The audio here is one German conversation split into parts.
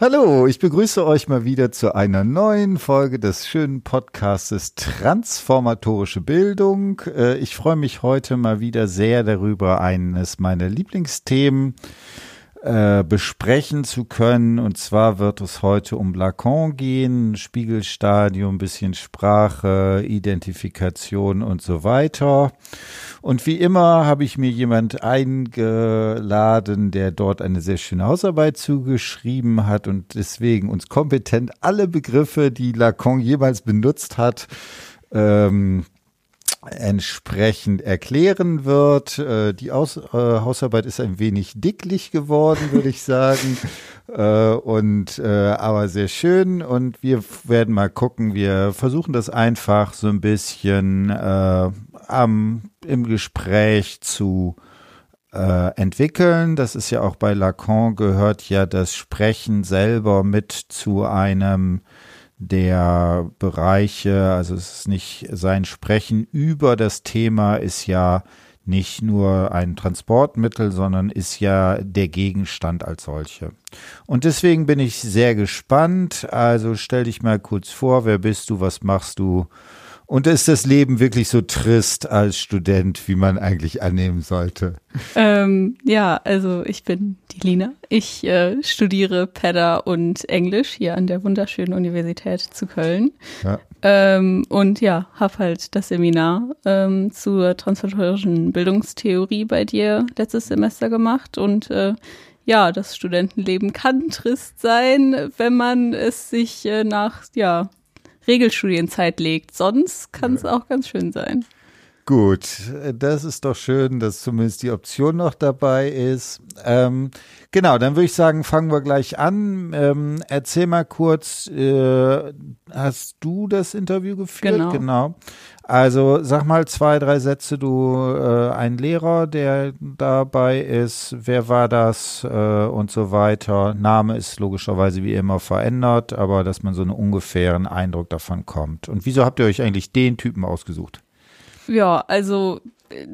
Hallo, ich begrüße euch mal wieder zu einer neuen Folge des schönen Podcastes Transformatorische Bildung. Äh, ich freue mich heute mal wieder sehr darüber, eines meiner Lieblingsthemen äh, besprechen zu können. Und zwar wird es heute um Lacan gehen, Spiegelstadium, bisschen Sprache, Identifikation und so weiter. Und wie immer habe ich mir jemand eingeladen, der dort eine sehr schöne Hausarbeit zugeschrieben hat und deswegen uns kompetent alle Begriffe, die Lacan jemals benutzt hat, ähm, entsprechend erklären wird. Äh, die Aus äh, Hausarbeit ist ein wenig dicklich geworden, würde ich sagen. äh, und äh, aber sehr schön. Und wir werden mal gucken. Wir versuchen das einfach so ein bisschen äh, am, im Gespräch zu entwickeln. Das ist ja auch bei Lacan gehört ja das Sprechen selber mit zu einem der Bereiche, also es ist nicht sein Sprechen über das Thema ist ja nicht nur ein Transportmittel, sondern ist ja der Gegenstand als solche. Und deswegen bin ich sehr gespannt. Also stell dich mal kurz vor, wer bist du, was machst du? Und ist das Leben wirklich so trist als Student, wie man eigentlich annehmen sollte? Ähm, ja, also ich bin die Lina. Ich äh, studiere Pedda und Englisch hier an der wunderschönen Universität zu Köln. Ja. Ähm, und ja, habe halt das Seminar ähm, zur transformatorischen Bildungstheorie bei dir letztes Semester gemacht und äh, ja, das Studentenleben kann trist sein, wenn man es sich äh, nach ja Regelstudienzeit legt. Sonst kann es ja. auch ganz schön sein. Gut, das ist doch schön, dass zumindest die Option noch dabei ist. Ähm, genau, dann würde ich sagen, fangen wir gleich an. Ähm, erzähl mal kurz, äh, hast du das Interview geführt? Genau. genau. Also sag mal zwei, drei Sätze, du äh, ein Lehrer, der dabei ist, wer war das äh, und so weiter. Name ist logischerweise wie immer verändert, aber dass man so einen ungefähren Eindruck davon kommt. Und wieso habt ihr euch eigentlich den Typen ausgesucht? Ja, also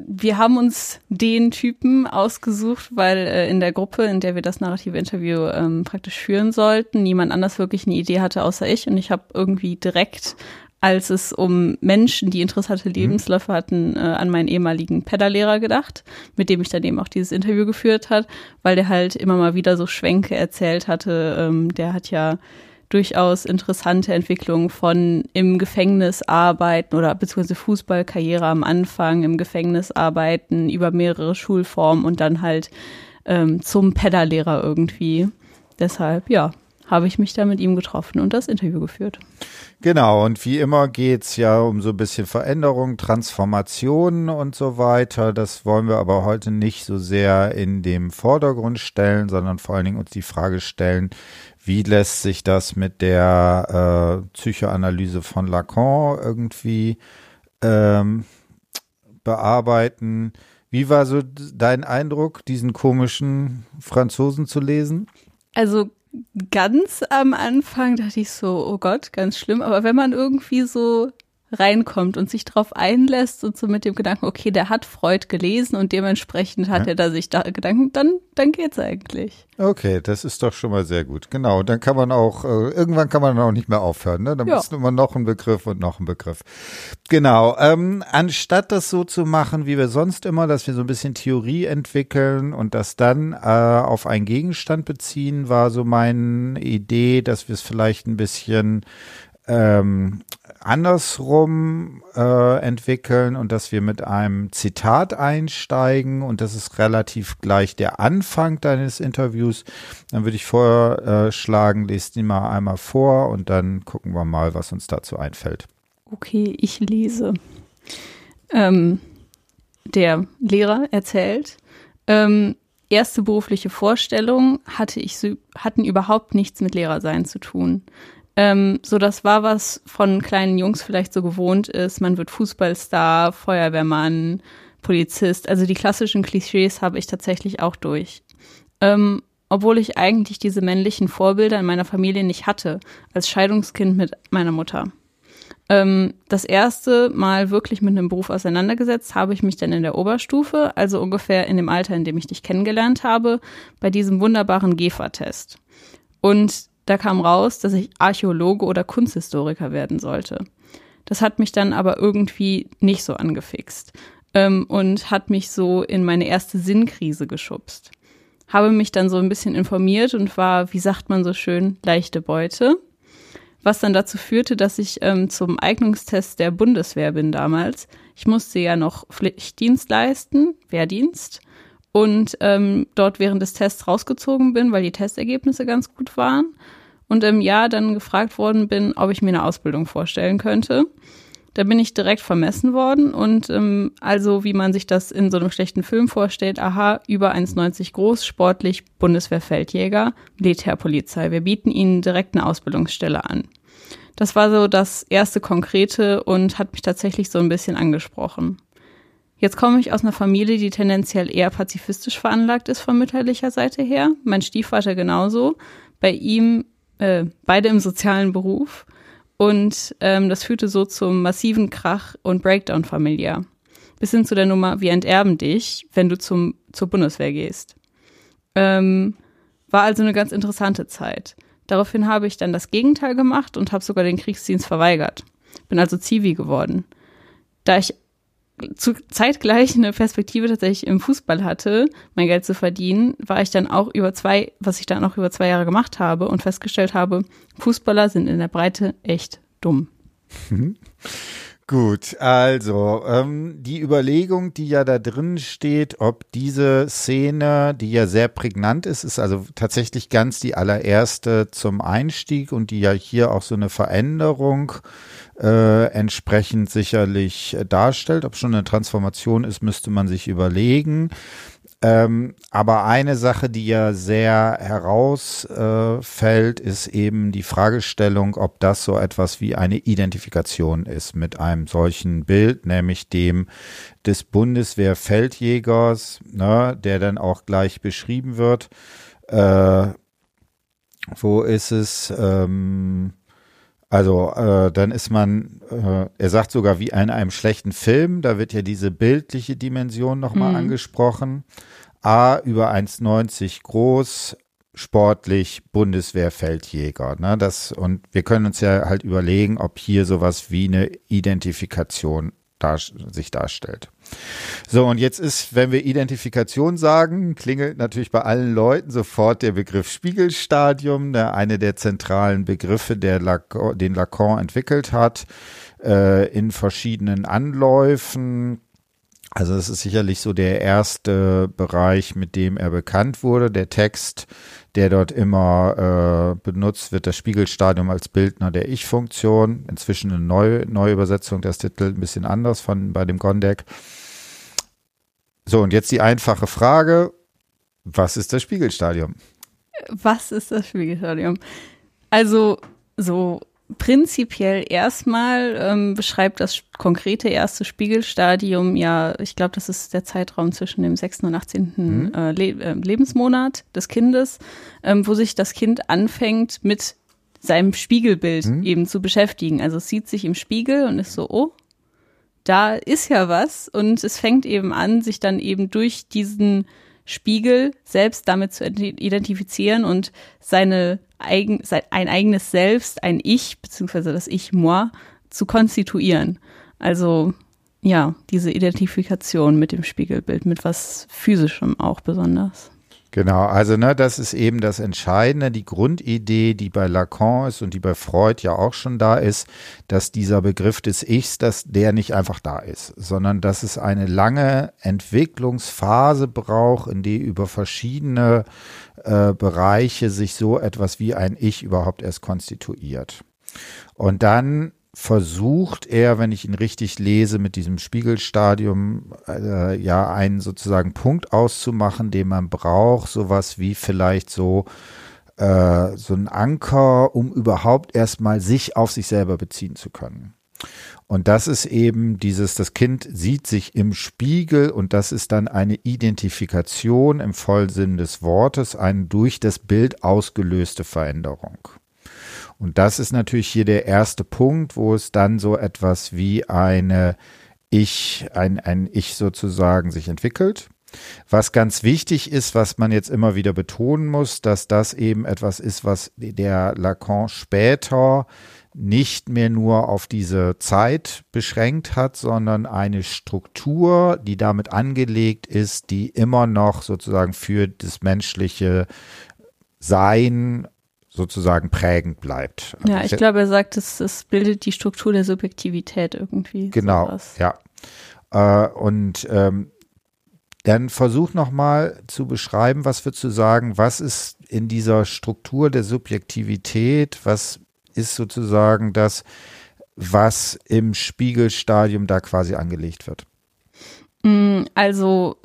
wir haben uns den Typen ausgesucht, weil äh, in der Gruppe, in der wir das narrative Interview ähm, praktisch führen sollten, niemand anders wirklich eine Idee hatte außer ich und ich habe irgendwie direkt als es um Menschen, die interessante mhm. Lebensläufe hatten, äh, an meinen ehemaligen Pedallehrer gedacht, mit dem ich dann eben auch dieses Interview geführt hat, weil der halt immer mal wieder so Schwänke erzählt hatte. Ähm, der hat ja durchaus interessante Entwicklungen von im Gefängnis arbeiten oder beziehungsweise Fußballkarriere am Anfang, im Gefängnis arbeiten, über mehrere Schulformen und dann halt ähm, zum Pedallehrer irgendwie. Deshalb, ja, habe ich mich da mit ihm getroffen und das Interview geführt. Genau, und wie immer geht's ja um so ein bisschen Veränderung, Transformationen und so weiter. Das wollen wir aber heute nicht so sehr in dem Vordergrund stellen, sondern vor allen Dingen uns die Frage stellen, wie lässt sich das mit der äh, Psychoanalyse von Lacan irgendwie ähm, bearbeiten? Wie war so dein Eindruck, diesen komischen Franzosen zu lesen? Also ganz am Anfang dachte ich so, oh Gott, ganz schlimm. Aber wenn man irgendwie so reinkommt und sich darauf einlässt und so mit dem Gedanken, okay, der hat Freud gelesen und dementsprechend hat ja. er da sich da Gedanken, dann, dann geht's eigentlich. Okay, das ist doch schon mal sehr gut. Genau, dann kann man auch, äh, irgendwann kann man auch nicht mehr aufhören, ne? Dann ja. ist immer noch ein Begriff und noch ein Begriff. Genau, ähm, anstatt das so zu machen, wie wir sonst immer, dass wir so ein bisschen Theorie entwickeln und das dann äh, auf einen Gegenstand beziehen, war so meine Idee, dass wir es vielleicht ein bisschen ähm, andersrum äh, entwickeln und dass wir mit einem Zitat einsteigen und das ist relativ gleich der Anfang deines Interviews. Dann würde ich vorschlagen, lest ihn mal einmal vor und dann gucken wir mal, was uns dazu einfällt. Okay, ich lese. Ähm, der Lehrer erzählt, ähm, erste berufliche Vorstellung hatte ich, hatten überhaupt nichts mit Lehrersein zu tun. Ähm, so, das war was von kleinen Jungs vielleicht so gewohnt ist. Man wird Fußballstar, Feuerwehrmann, Polizist. Also die klassischen Klischees habe ich tatsächlich auch durch. Ähm, obwohl ich eigentlich diese männlichen Vorbilder in meiner Familie nicht hatte, als Scheidungskind mit meiner Mutter. Ähm, das erste Mal wirklich mit einem Beruf auseinandergesetzt habe ich mich dann in der Oberstufe, also ungefähr in dem Alter, in dem ich dich kennengelernt habe, bei diesem wunderbaren GEFA-Test. Und da kam raus, dass ich Archäologe oder Kunsthistoriker werden sollte. Das hat mich dann aber irgendwie nicht so angefixt ähm, und hat mich so in meine erste Sinnkrise geschubst. Habe mich dann so ein bisschen informiert und war, wie sagt man so schön, leichte Beute. Was dann dazu führte, dass ich ähm, zum Eignungstest der Bundeswehr bin damals. Ich musste ja noch Pflichtdienst leisten, Wehrdienst, und ähm, dort während des Tests rausgezogen bin, weil die Testergebnisse ganz gut waren. Und im Jahr dann gefragt worden bin, ob ich mir eine Ausbildung vorstellen könnte. Da bin ich direkt vermessen worden und ähm, also wie man sich das in so einem schlechten Film vorstellt, aha, über 1,90 groß, sportlich, Bundeswehrfeldjäger, Militärpolizei. Wir bieten Ihnen direkt eine Ausbildungsstelle an. Das war so das erste Konkrete und hat mich tatsächlich so ein bisschen angesprochen. Jetzt komme ich aus einer Familie, die tendenziell eher pazifistisch veranlagt ist von mütterlicher Seite her. Mein Stiefvater genauso. Bei ihm äh, beide im sozialen Beruf. Und ähm, das führte so zum massiven Krach und Breakdown familiär. Bis hin zu der Nummer, wir enterben dich, wenn du zum, zur Bundeswehr gehst. Ähm, war also eine ganz interessante Zeit. Daraufhin habe ich dann das Gegenteil gemacht und habe sogar den Kriegsdienst verweigert. Bin also Zivi geworden. Da ich zu zeitgleich eine Perspektive tatsächlich im Fußball hatte, mein Geld zu verdienen, war ich dann auch über zwei, was ich dann auch über zwei Jahre gemacht habe und festgestellt habe, Fußballer sind in der Breite echt dumm. Gut, also ähm, die Überlegung, die ja da drin steht, ob diese Szene, die ja sehr prägnant ist, ist also tatsächlich ganz die allererste zum Einstieg und die ja hier auch so eine Veränderung äh, entsprechend sicherlich darstellt. Ob schon eine Transformation ist, müsste man sich überlegen. Ähm, aber eine Sache, die ja sehr herausfällt, äh, ist eben die Fragestellung, ob das so etwas wie eine Identifikation ist mit einem solchen Bild, nämlich dem des Bundeswehrfeldjägers, ne, der dann auch gleich beschrieben wird. Äh, wo ist es? Ähm, also äh, dann ist man, äh, er sagt sogar wie in einem schlechten Film, da wird ja diese bildliche Dimension nochmal mhm. angesprochen. A über 1,90 groß, sportlich, Bundeswehrfeldjäger. Ne? Das, und wir können uns ja halt überlegen, ob hier sowas wie eine Identifikation dar sich darstellt. So, und jetzt ist, wenn wir Identifikation sagen, klingelt natürlich bei allen Leuten sofort der Begriff Spiegelstadium, der eine der zentralen Begriffe, der Lacan, den Lacan entwickelt hat, äh, in verschiedenen Anläufen. Also es ist sicherlich so der erste Bereich, mit dem er bekannt wurde. Der Text, der dort immer äh, benutzt wird, das Spiegelstadium als Bildner der Ich-Funktion. Inzwischen eine neue, neue Übersetzung des Titels, ein bisschen anders von bei dem Gondek. So, und jetzt die einfache Frage, was ist das Spiegelstadium? Was ist das Spiegelstadium? Also so prinzipiell erstmal ähm, beschreibt das konkrete erste Spiegelstadium ja, ich glaube, das ist der Zeitraum zwischen dem 6. und 18. Mhm. Äh, Le äh, Lebensmonat des Kindes, ähm, wo sich das Kind anfängt mit seinem Spiegelbild mhm. eben zu beschäftigen. Also es sieht sich im Spiegel und ist so, oh, da ist ja was und es fängt eben an, sich dann eben durch diesen Spiegel selbst damit zu identifizieren und seine eigen, sein, ein eigenes Selbst, ein Ich, beziehungsweise das Ich moi, zu konstituieren. Also ja, diese Identifikation mit dem Spiegelbild, mit was Physischem auch besonders. Genau, also ne, das ist eben das Entscheidende, die Grundidee, die bei Lacan ist und die bei Freud ja auch schon da ist, dass dieser Begriff des Ichs, dass der nicht einfach da ist, sondern dass es eine lange Entwicklungsphase braucht, in die über verschiedene äh, Bereiche sich so etwas wie ein Ich überhaupt erst konstituiert. Und dann versucht er, wenn ich ihn richtig lese, mit diesem Spiegelstadium äh, ja einen sozusagen Punkt auszumachen, den man braucht, sowas wie vielleicht so äh, so ein Anker, um überhaupt erstmal sich auf sich selber beziehen zu können. Und das ist eben dieses, das Kind sieht sich im Spiegel und das ist dann eine Identifikation im Vollsinn des Wortes, eine durch das Bild ausgelöste Veränderung. Und das ist natürlich hier der erste Punkt, wo es dann so etwas wie eine Ich, ein, ein Ich sozusagen sich entwickelt. Was ganz wichtig ist, was man jetzt immer wieder betonen muss, dass das eben etwas ist, was der Lacan später nicht mehr nur auf diese Zeit beschränkt hat, sondern eine Struktur, die damit angelegt ist, die immer noch sozusagen für das menschliche Sein sozusagen prägend bleibt. Ja, ich glaube, er sagt, es, es bildet die Struktur der Subjektivität irgendwie. Genau, sowas. ja. Äh, und ähm, dann versuch nochmal zu beschreiben, was würdest du sagen, was ist in dieser Struktur der Subjektivität, was ist sozusagen das, was im Spiegelstadium da quasi angelegt wird? Mm, also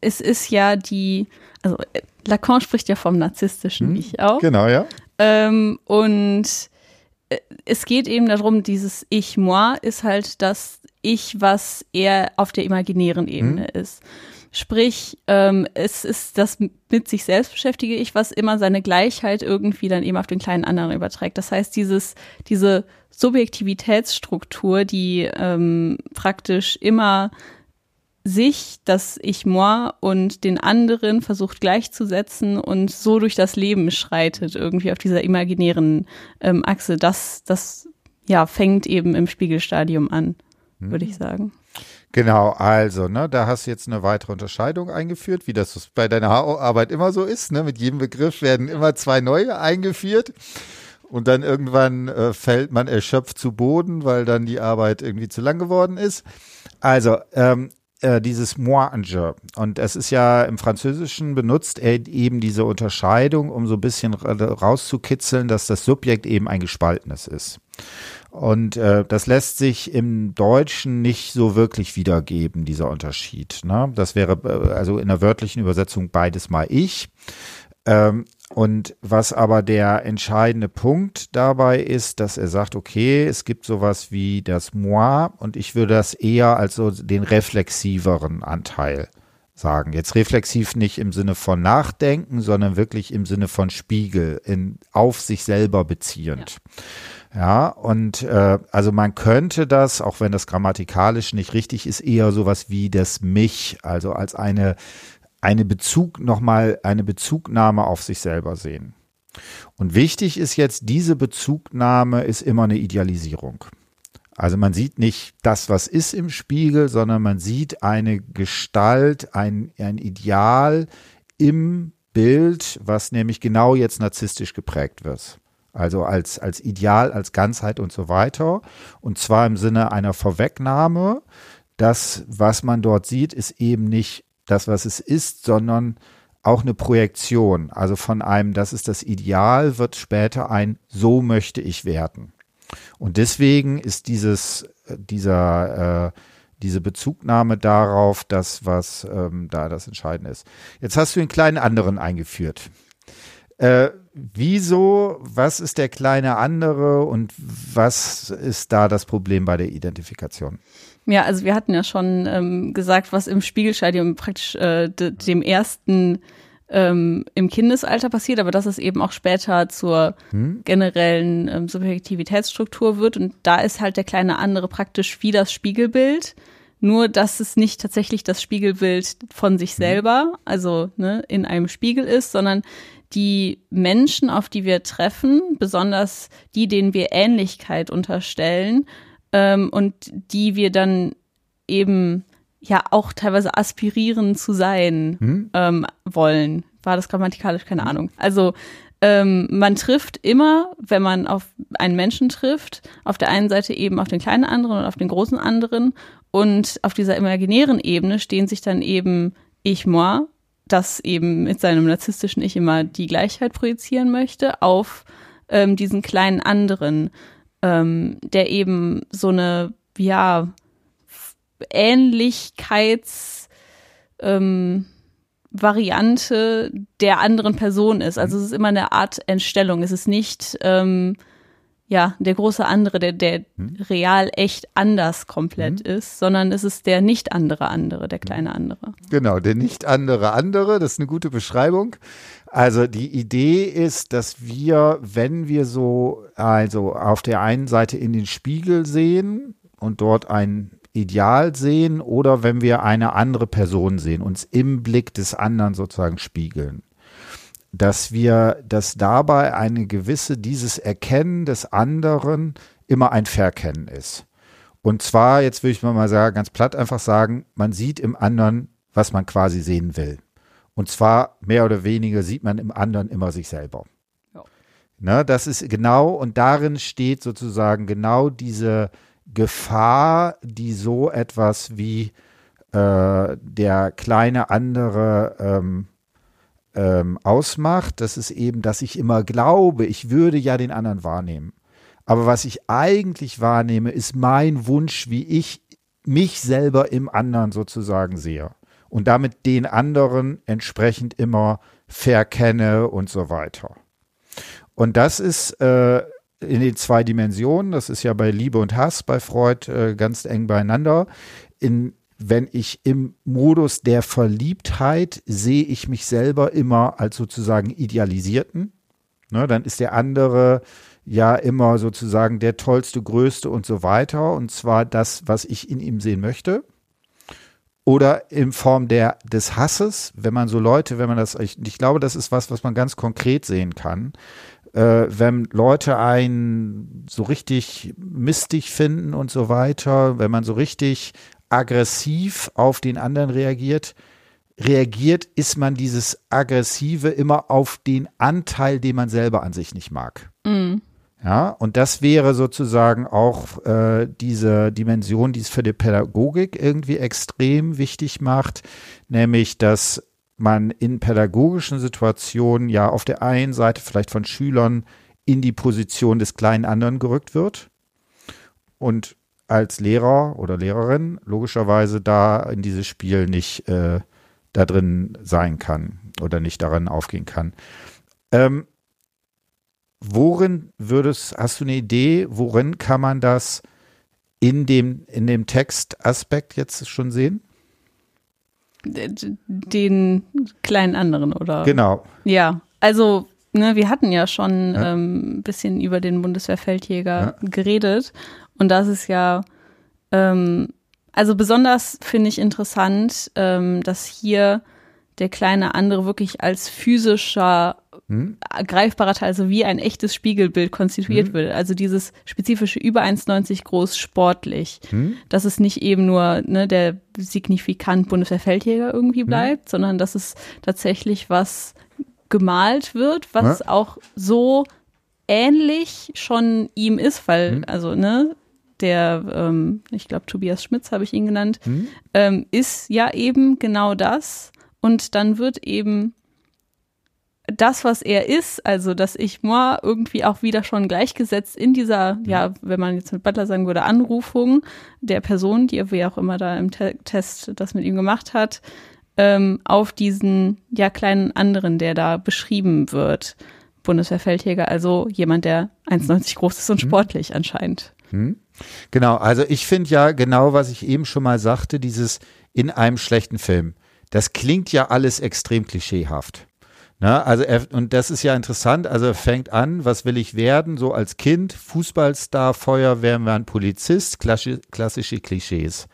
es ist ja die, also Lacan spricht ja vom narzisstischen hm, Ich auch. Genau, ja. Ähm, und äh, es geht eben darum, dieses Ich-Moi ist halt das Ich, was eher auf der imaginären Ebene hm. ist. Sprich, ähm, es ist das mit sich selbst beschäftige ich, was immer seine Gleichheit irgendwie dann eben auf den kleinen anderen überträgt. Das heißt, dieses, diese Subjektivitätsstruktur, die ähm, praktisch immer sich, das Ich moi und den anderen versucht gleichzusetzen und so durch das Leben schreitet, irgendwie auf dieser imaginären ähm, Achse, das, das ja fängt eben im Spiegelstadium an, würde ich sagen. Genau, also, ne, da hast du jetzt eine weitere Unterscheidung eingeführt, wie das bei deiner Arbeit immer so ist. Ne? Mit jedem Begriff werden immer zwei neue eingeführt. Und dann irgendwann äh, fällt man erschöpft zu Boden, weil dann die Arbeit irgendwie zu lang geworden ist. Also, ähm, äh, dieses Moinge. Und es ist ja im Französischen benutzt er eben diese Unterscheidung, um so ein bisschen rauszukitzeln, dass das Subjekt eben ein gespaltenes ist. Und äh, das lässt sich im Deutschen nicht so wirklich wiedergeben, dieser Unterschied. Ne? Das wäre äh, also in der wörtlichen Übersetzung beides mal ich. Ähm, und was aber der entscheidende Punkt dabei ist, dass er sagt, okay, es gibt sowas wie das Moi und ich würde das eher als so den reflexiveren Anteil sagen. Jetzt reflexiv nicht im Sinne von Nachdenken, sondern wirklich im Sinne von Spiegel, in, auf sich selber beziehend. Ja. Ja, und äh, also man könnte das, auch wenn das grammatikalisch nicht richtig ist, eher sowas wie das Mich, also als eine, eine Bezug, nochmal eine Bezugnahme auf sich selber sehen. Und wichtig ist jetzt, diese Bezugnahme ist immer eine Idealisierung. Also man sieht nicht das, was ist im Spiegel, sondern man sieht eine Gestalt, ein, ein Ideal im Bild, was nämlich genau jetzt narzisstisch geprägt wird also als, als Ideal, als Ganzheit und so weiter. Und zwar im Sinne einer Vorwegnahme. Das, was man dort sieht, ist eben nicht das, was es ist, sondern auch eine Projektion. Also von einem, das ist das Ideal, wird später ein, so möchte ich werden. Und deswegen ist dieses, dieser, äh, diese Bezugnahme darauf das, was ähm, da das Entscheidende ist. Jetzt hast du einen kleinen anderen eingeführt. Äh, wieso, was ist der kleine andere und was ist da das Problem bei der Identifikation? Ja, also wir hatten ja schon ähm, gesagt, was im Spiegelstadium praktisch äh, dem ersten ähm, im Kindesalter passiert, aber dass es eben auch später zur hm? generellen ähm, Subjektivitätsstruktur wird. Und da ist halt der kleine andere praktisch wie das Spiegelbild. Nur, dass es nicht tatsächlich das Spiegelbild von sich hm? selber, also ne, in einem Spiegel ist, sondern die Menschen, auf die wir treffen, besonders die, denen wir Ähnlichkeit unterstellen ähm, und die wir dann eben ja auch teilweise aspirieren zu sein hm? ähm, wollen. War das grammatikalisch? Keine. Ahnung. Also ähm, man trifft immer, wenn man auf einen Menschen trifft, auf der einen Seite eben auf den kleinen anderen und auf den großen anderen. Und auf dieser imaginären Ebene stehen sich dann eben ich, moi das eben mit seinem narzisstischen Ich immer die Gleichheit projizieren möchte auf ähm, diesen kleinen anderen, ähm, der eben so eine, ja, Ähnlichkeits, ähm, Variante der anderen Person ist. Also es ist immer eine Art Entstellung. Es ist nicht ähm, ja, der große andere, der, der hm. real echt anders komplett hm. ist, sondern es ist der nicht andere andere, der kleine andere. Genau, der nicht andere andere, das ist eine gute Beschreibung. Also die Idee ist, dass wir, wenn wir so, also auf der einen Seite in den Spiegel sehen und dort ein Ideal sehen oder wenn wir eine andere Person sehen, uns im Blick des anderen sozusagen spiegeln. Dass wir, dass dabei eine gewisse, dieses Erkennen des anderen immer ein Verkennen ist. Und zwar, jetzt würde ich mal sagen, ganz platt einfach sagen, man sieht im anderen, was man quasi sehen will. Und zwar mehr oder weniger sieht man im anderen immer sich selber. Ja. Ne, das ist genau, und darin steht sozusagen genau diese Gefahr, die so etwas wie äh, der kleine andere ähm, ähm, ausmacht. Das ist eben, dass ich immer glaube, ich würde ja den anderen wahrnehmen. Aber was ich eigentlich wahrnehme, ist mein Wunsch, wie ich mich selber im anderen sozusagen sehe. Und damit den anderen entsprechend immer verkenne und so weiter. Und das ist äh, in den zwei Dimensionen, das ist ja bei Liebe und Hass bei Freud äh, ganz eng beieinander. In, wenn ich im Modus der Verliebtheit sehe ich mich selber immer als sozusagen idealisierten, ne, dann ist der andere ja immer sozusagen der tollste, größte und so weiter. Und zwar das, was ich in ihm sehen möchte. Oder in Form der, des Hasses, wenn man so Leute, wenn man das, ich, ich glaube, das ist was, was man ganz konkret sehen kann. Äh, wenn Leute einen so richtig mistig finden und so weiter, wenn man so richtig aggressiv auf den anderen reagiert, reagiert, ist man dieses Aggressive immer auf den Anteil, den man selber an sich nicht mag. Mhm. Ja, und das wäre sozusagen auch äh, diese Dimension, die es für die Pädagogik irgendwie extrem wichtig macht, nämlich dass man in pädagogischen Situationen ja auf der einen Seite vielleicht von Schülern in die Position des kleinen anderen gerückt wird und als Lehrer oder Lehrerin logischerweise da in dieses Spiel nicht äh, da drin sein kann oder nicht daran aufgehen kann. Ähm, worin würdest, hast du eine Idee, worin kann man das in dem, in dem Textaspekt jetzt schon sehen? Den kleinen anderen, oder? Genau. Ja, also ne, wir hatten ja schon ja. Ähm, ein bisschen über den Bundeswehrfeldjäger ja. geredet und das ist ja, ähm, also besonders finde ich interessant, ähm, dass hier der kleine andere wirklich als physischer hm? greifbarer Teil, also wie ein echtes Spiegelbild konstituiert hm? wird. Also dieses spezifische über 1,90 groß sportlich. Hm? Dass es nicht eben nur ne, der signifikant Bundeswehrfeldjäger irgendwie hm? bleibt, sondern dass es tatsächlich was gemalt wird, was ja? auch so ähnlich schon ihm ist, weil, hm? also, ne, der, ähm, ich glaube, Tobias Schmitz habe ich ihn genannt, hm? ähm, ist ja eben genau das. Und dann wird eben das, was er ist, also dass ich moi irgendwie auch wieder schon gleichgesetzt in dieser, ja, wenn man jetzt mit Butler sagen würde, Anrufung der Person, die wie auch immer da im Te Test das mit ihm gemacht hat, ähm, auf diesen ja kleinen anderen, der da beschrieben wird. Bundeswehrfeldjäger, also jemand, der 1,90 groß ist und mhm. sportlich anscheinend. Hm. Genau, also ich finde ja genau, was ich eben schon mal sagte, dieses in einem schlechten Film. Das klingt ja alles extrem klischeehaft. Na, also er, und das ist ja interessant. Also er fängt an, was will ich werden? So als Kind, Fußballstar, Feuerwehrmann, Polizist, klassische, klassische Klischees.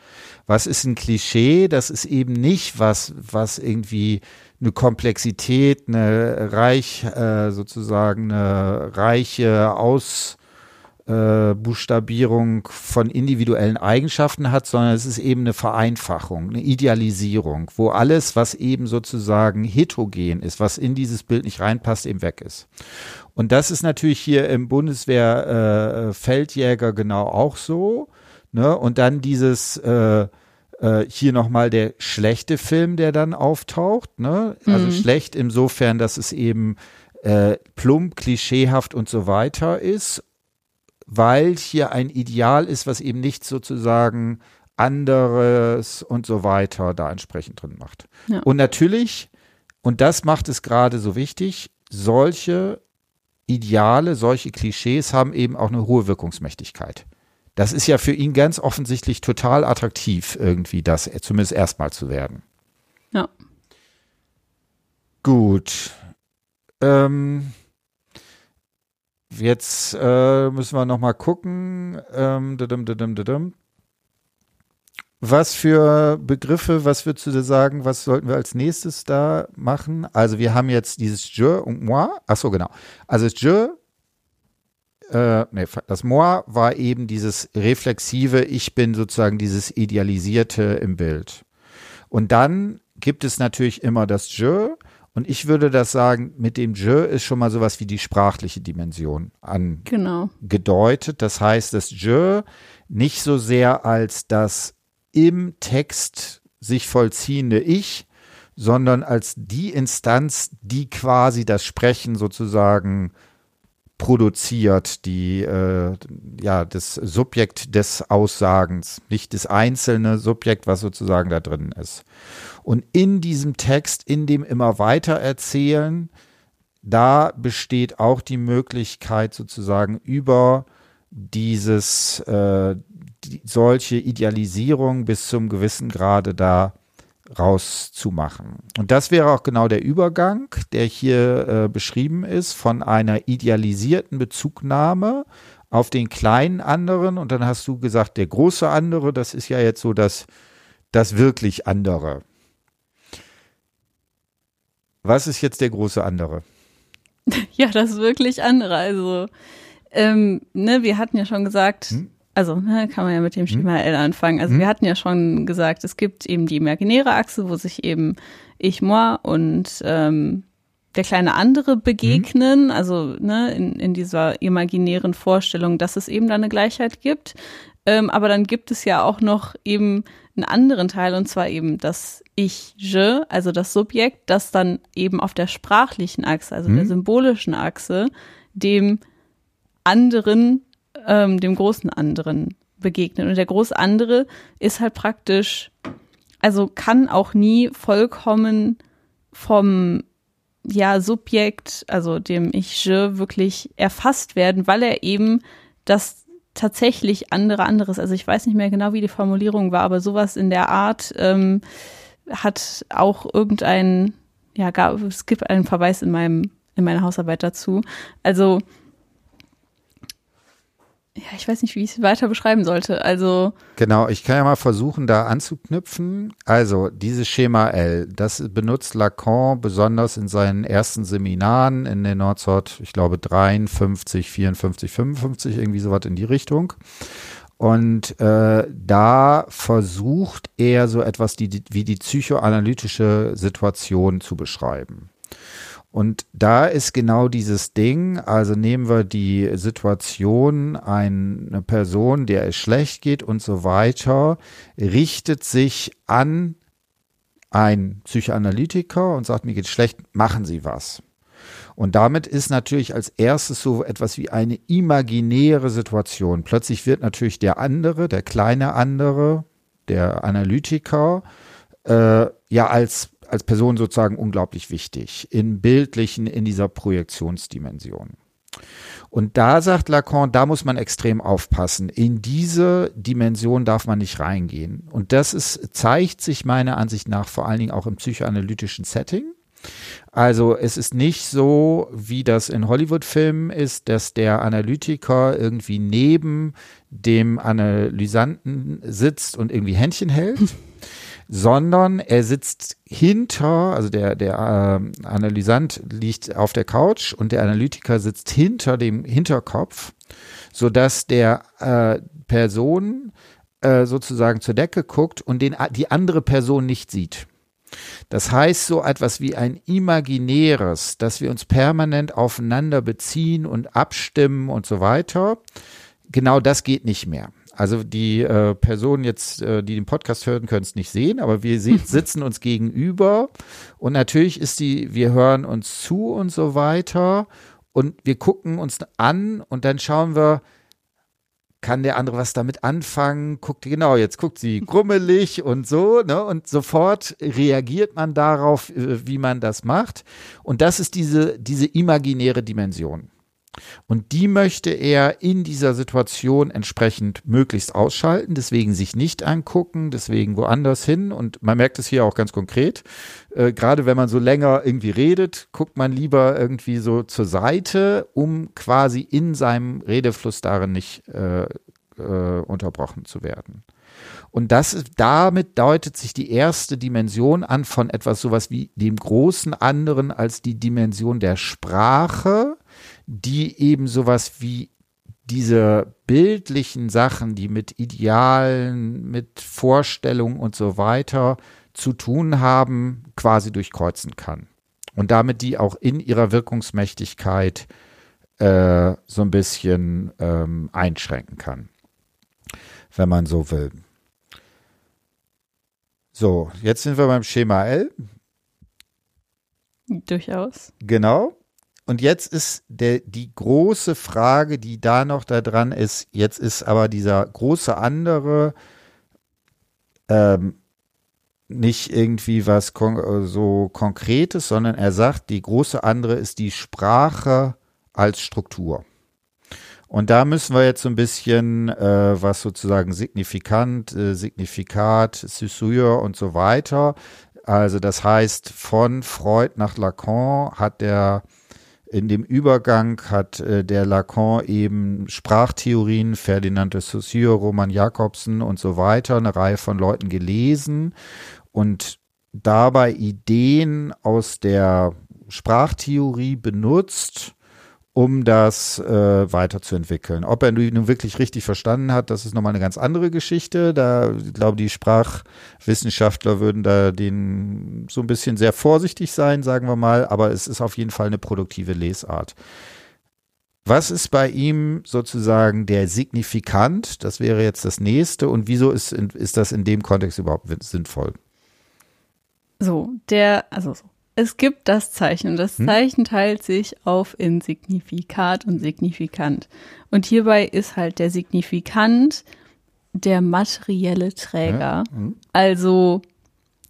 Was ist ein Klischee? Das ist eben nicht was, was irgendwie eine Komplexität, eine reich, äh, sozusagen eine reiche Aus, äh, Buchstabierung von individuellen Eigenschaften hat, sondern es ist eben eine Vereinfachung, eine Idealisierung, wo alles, was eben sozusagen heterogen ist, was in dieses Bild nicht reinpasst, eben weg ist. Und das ist natürlich hier im Bundeswehr äh, Feldjäger genau auch so. Ne? Und dann dieses äh, äh, hier nochmal der schlechte Film, der dann auftaucht. Ne? Also mhm. schlecht insofern, dass es eben äh, plump, klischeehaft und so weiter ist weil hier ein Ideal ist, was eben nicht sozusagen anderes und so weiter da entsprechend drin macht. Ja. Und natürlich, und das macht es gerade so wichtig, solche Ideale, solche Klischees haben eben auch eine hohe Wirkungsmächtigkeit. Das ist ja für ihn ganz offensichtlich total attraktiv, irgendwie das zumindest erstmal zu werden. Ja. Gut. Ähm, Jetzt äh, müssen wir noch mal gucken. Ähm, was für Begriffe, was würdest du da sagen, was sollten wir als nächstes da machen? Also wir haben jetzt dieses je und moi. Ach so, genau. Also je, äh, nee, das moi war eben dieses reflexive, ich bin sozusagen dieses idealisierte im Bild. Und dann gibt es natürlich immer das je. Und ich würde das sagen, mit dem je ist schon mal sowas wie die sprachliche Dimension angedeutet. Genau. Das heißt, das je nicht so sehr als das im Text sich vollziehende Ich, sondern als die Instanz, die quasi das Sprechen sozusagen produziert, die äh, ja das Subjekt des Aussagens, nicht das einzelne Subjekt, was sozusagen da drin ist. Und in diesem Text, in dem immer weiter erzählen, da besteht auch die Möglichkeit sozusagen über dieses äh, die, solche Idealisierung bis zum gewissen Grade da rauszumachen. Und das wäre auch genau der Übergang, der hier äh, beschrieben ist, von einer idealisierten Bezugnahme auf den kleinen anderen. Und dann hast du gesagt, der große andere, das ist ja jetzt so das, das wirklich andere. Was ist jetzt der große andere? Ja, das wirklich andere. Also, ähm, ne, wir hatten ja schon gesagt, hm? also ne, kann man ja mit dem hm? Schema L anfangen. Also hm? wir hatten ja schon gesagt, es gibt eben die imaginäre Achse, wo sich eben ich, moi und ähm, der kleine andere begegnen, mhm. also ne, in, in dieser imaginären Vorstellung, dass es eben da eine Gleichheit gibt. Ähm, aber dann gibt es ja auch noch eben einen anderen Teil, und zwar eben das Ich, je, also das Subjekt, das dann eben auf der sprachlichen Achse, also mhm. der symbolischen Achse, dem anderen ähm, dem großen anderen begegnen. Und der große andere ist halt praktisch, also kann auch nie vollkommen vom ja, Subjekt, also dem Ich je, wirklich erfasst werden, weil er eben das tatsächlich andere anderes, also ich weiß nicht mehr genau, wie die Formulierung war, aber sowas in der Art ähm, hat auch irgendein, ja, gab, es gibt einen Verweis in meinem, in meiner Hausarbeit dazu. Also ja, ich weiß nicht, wie ich es weiter beschreiben sollte. Also. Genau, ich kann ja mal versuchen, da anzuknüpfen. Also, dieses Schema L, das benutzt Lacan besonders in seinen ersten Seminaren in den 19, ich glaube, 53, 54, 55, irgendwie sowas in die Richtung. Und äh, da versucht er so etwas die, wie die psychoanalytische Situation zu beschreiben. Und da ist genau dieses Ding, also nehmen wir die Situation, eine Person, der es schlecht geht und so weiter, richtet sich an ein Psychoanalytiker und sagt, mir geht schlecht, machen Sie was. Und damit ist natürlich als erstes so etwas wie eine imaginäre Situation. Plötzlich wird natürlich der andere, der kleine andere, der Analytiker, äh, ja als als Person sozusagen unglaublich wichtig, in bildlichen, in dieser Projektionsdimension. Und da sagt Lacan, da muss man extrem aufpassen. In diese Dimension darf man nicht reingehen. Und das ist, zeigt sich meiner Ansicht nach vor allen Dingen auch im psychoanalytischen Setting. Also es ist nicht so, wie das in Hollywood-Filmen ist, dass der Analytiker irgendwie neben dem Analysanten sitzt und irgendwie Händchen hält, sondern er sitzt hinter, also der, der äh, Analysant liegt auf der Couch und der Analytiker sitzt hinter dem Hinterkopf, sodass der äh, Person äh, sozusagen zur Decke guckt und den, die andere Person nicht sieht. Das heißt so etwas wie ein imaginäres, dass wir uns permanent aufeinander beziehen und abstimmen und so weiter. Genau das geht nicht mehr. Also die äh, Personen jetzt, äh, die den Podcast hören, können es nicht sehen, aber wir sitzen uns gegenüber und natürlich ist die, wir hören uns zu und so weiter und wir gucken uns an und dann schauen wir, kann der andere was damit anfangen? Guckt, genau, jetzt guckt sie grummelig und so, ne? Und sofort reagiert man darauf, äh, wie man das macht. Und das ist diese, diese imaginäre Dimension. Und die möchte er in dieser Situation entsprechend möglichst ausschalten, deswegen sich nicht angucken, deswegen woanders hin. Und man merkt es hier auch ganz konkret. Äh, gerade wenn man so länger irgendwie redet, guckt man lieber irgendwie so zur Seite, um quasi in seinem Redefluss darin nicht äh, äh, unterbrochen zu werden. Und das damit deutet sich die erste Dimension an von etwas sowas wie dem großen anderen als die Dimension der Sprache, die eben sowas wie diese bildlichen Sachen, die mit Idealen, mit Vorstellungen und so weiter zu tun haben, quasi durchkreuzen kann. Und damit die auch in ihrer Wirkungsmächtigkeit äh, so ein bisschen ähm, einschränken kann, wenn man so will. So, jetzt sind wir beim Schema L. Durchaus. Genau. Und jetzt ist der, die große Frage, die da noch da dran ist, jetzt ist aber dieser große andere ähm, nicht irgendwie was kon so Konkretes, sondern er sagt, die große andere ist die Sprache als Struktur. Und da müssen wir jetzt so ein bisschen, äh, was sozusagen signifikant, äh, Signifikat, Saussure und so weiter. Also das heißt, von Freud nach Lacan hat der in dem Übergang hat äh, der Lacan eben Sprachtheorien, Ferdinand de Saussure, Roman Jakobsen und so weiter, eine Reihe von Leuten gelesen und dabei Ideen aus der Sprachtheorie benutzt, um das äh, weiterzuentwickeln. Ob er nun wirklich richtig verstanden hat, das ist nochmal eine ganz andere Geschichte. Da, ich glaube, die Sprachwissenschaftler würden da den so ein bisschen sehr vorsichtig sein, sagen wir mal, aber es ist auf jeden Fall eine produktive Lesart. Was ist bei ihm sozusagen der Signifikant? Das wäre jetzt das nächste. Und wieso ist, ist das in dem Kontext überhaupt sinnvoll? So, der, also so. Es gibt das Zeichen und das hm? Zeichen teilt sich auf in Signifikat und Signifikant. Und hierbei ist halt der Signifikant der materielle Träger. Hm. Also,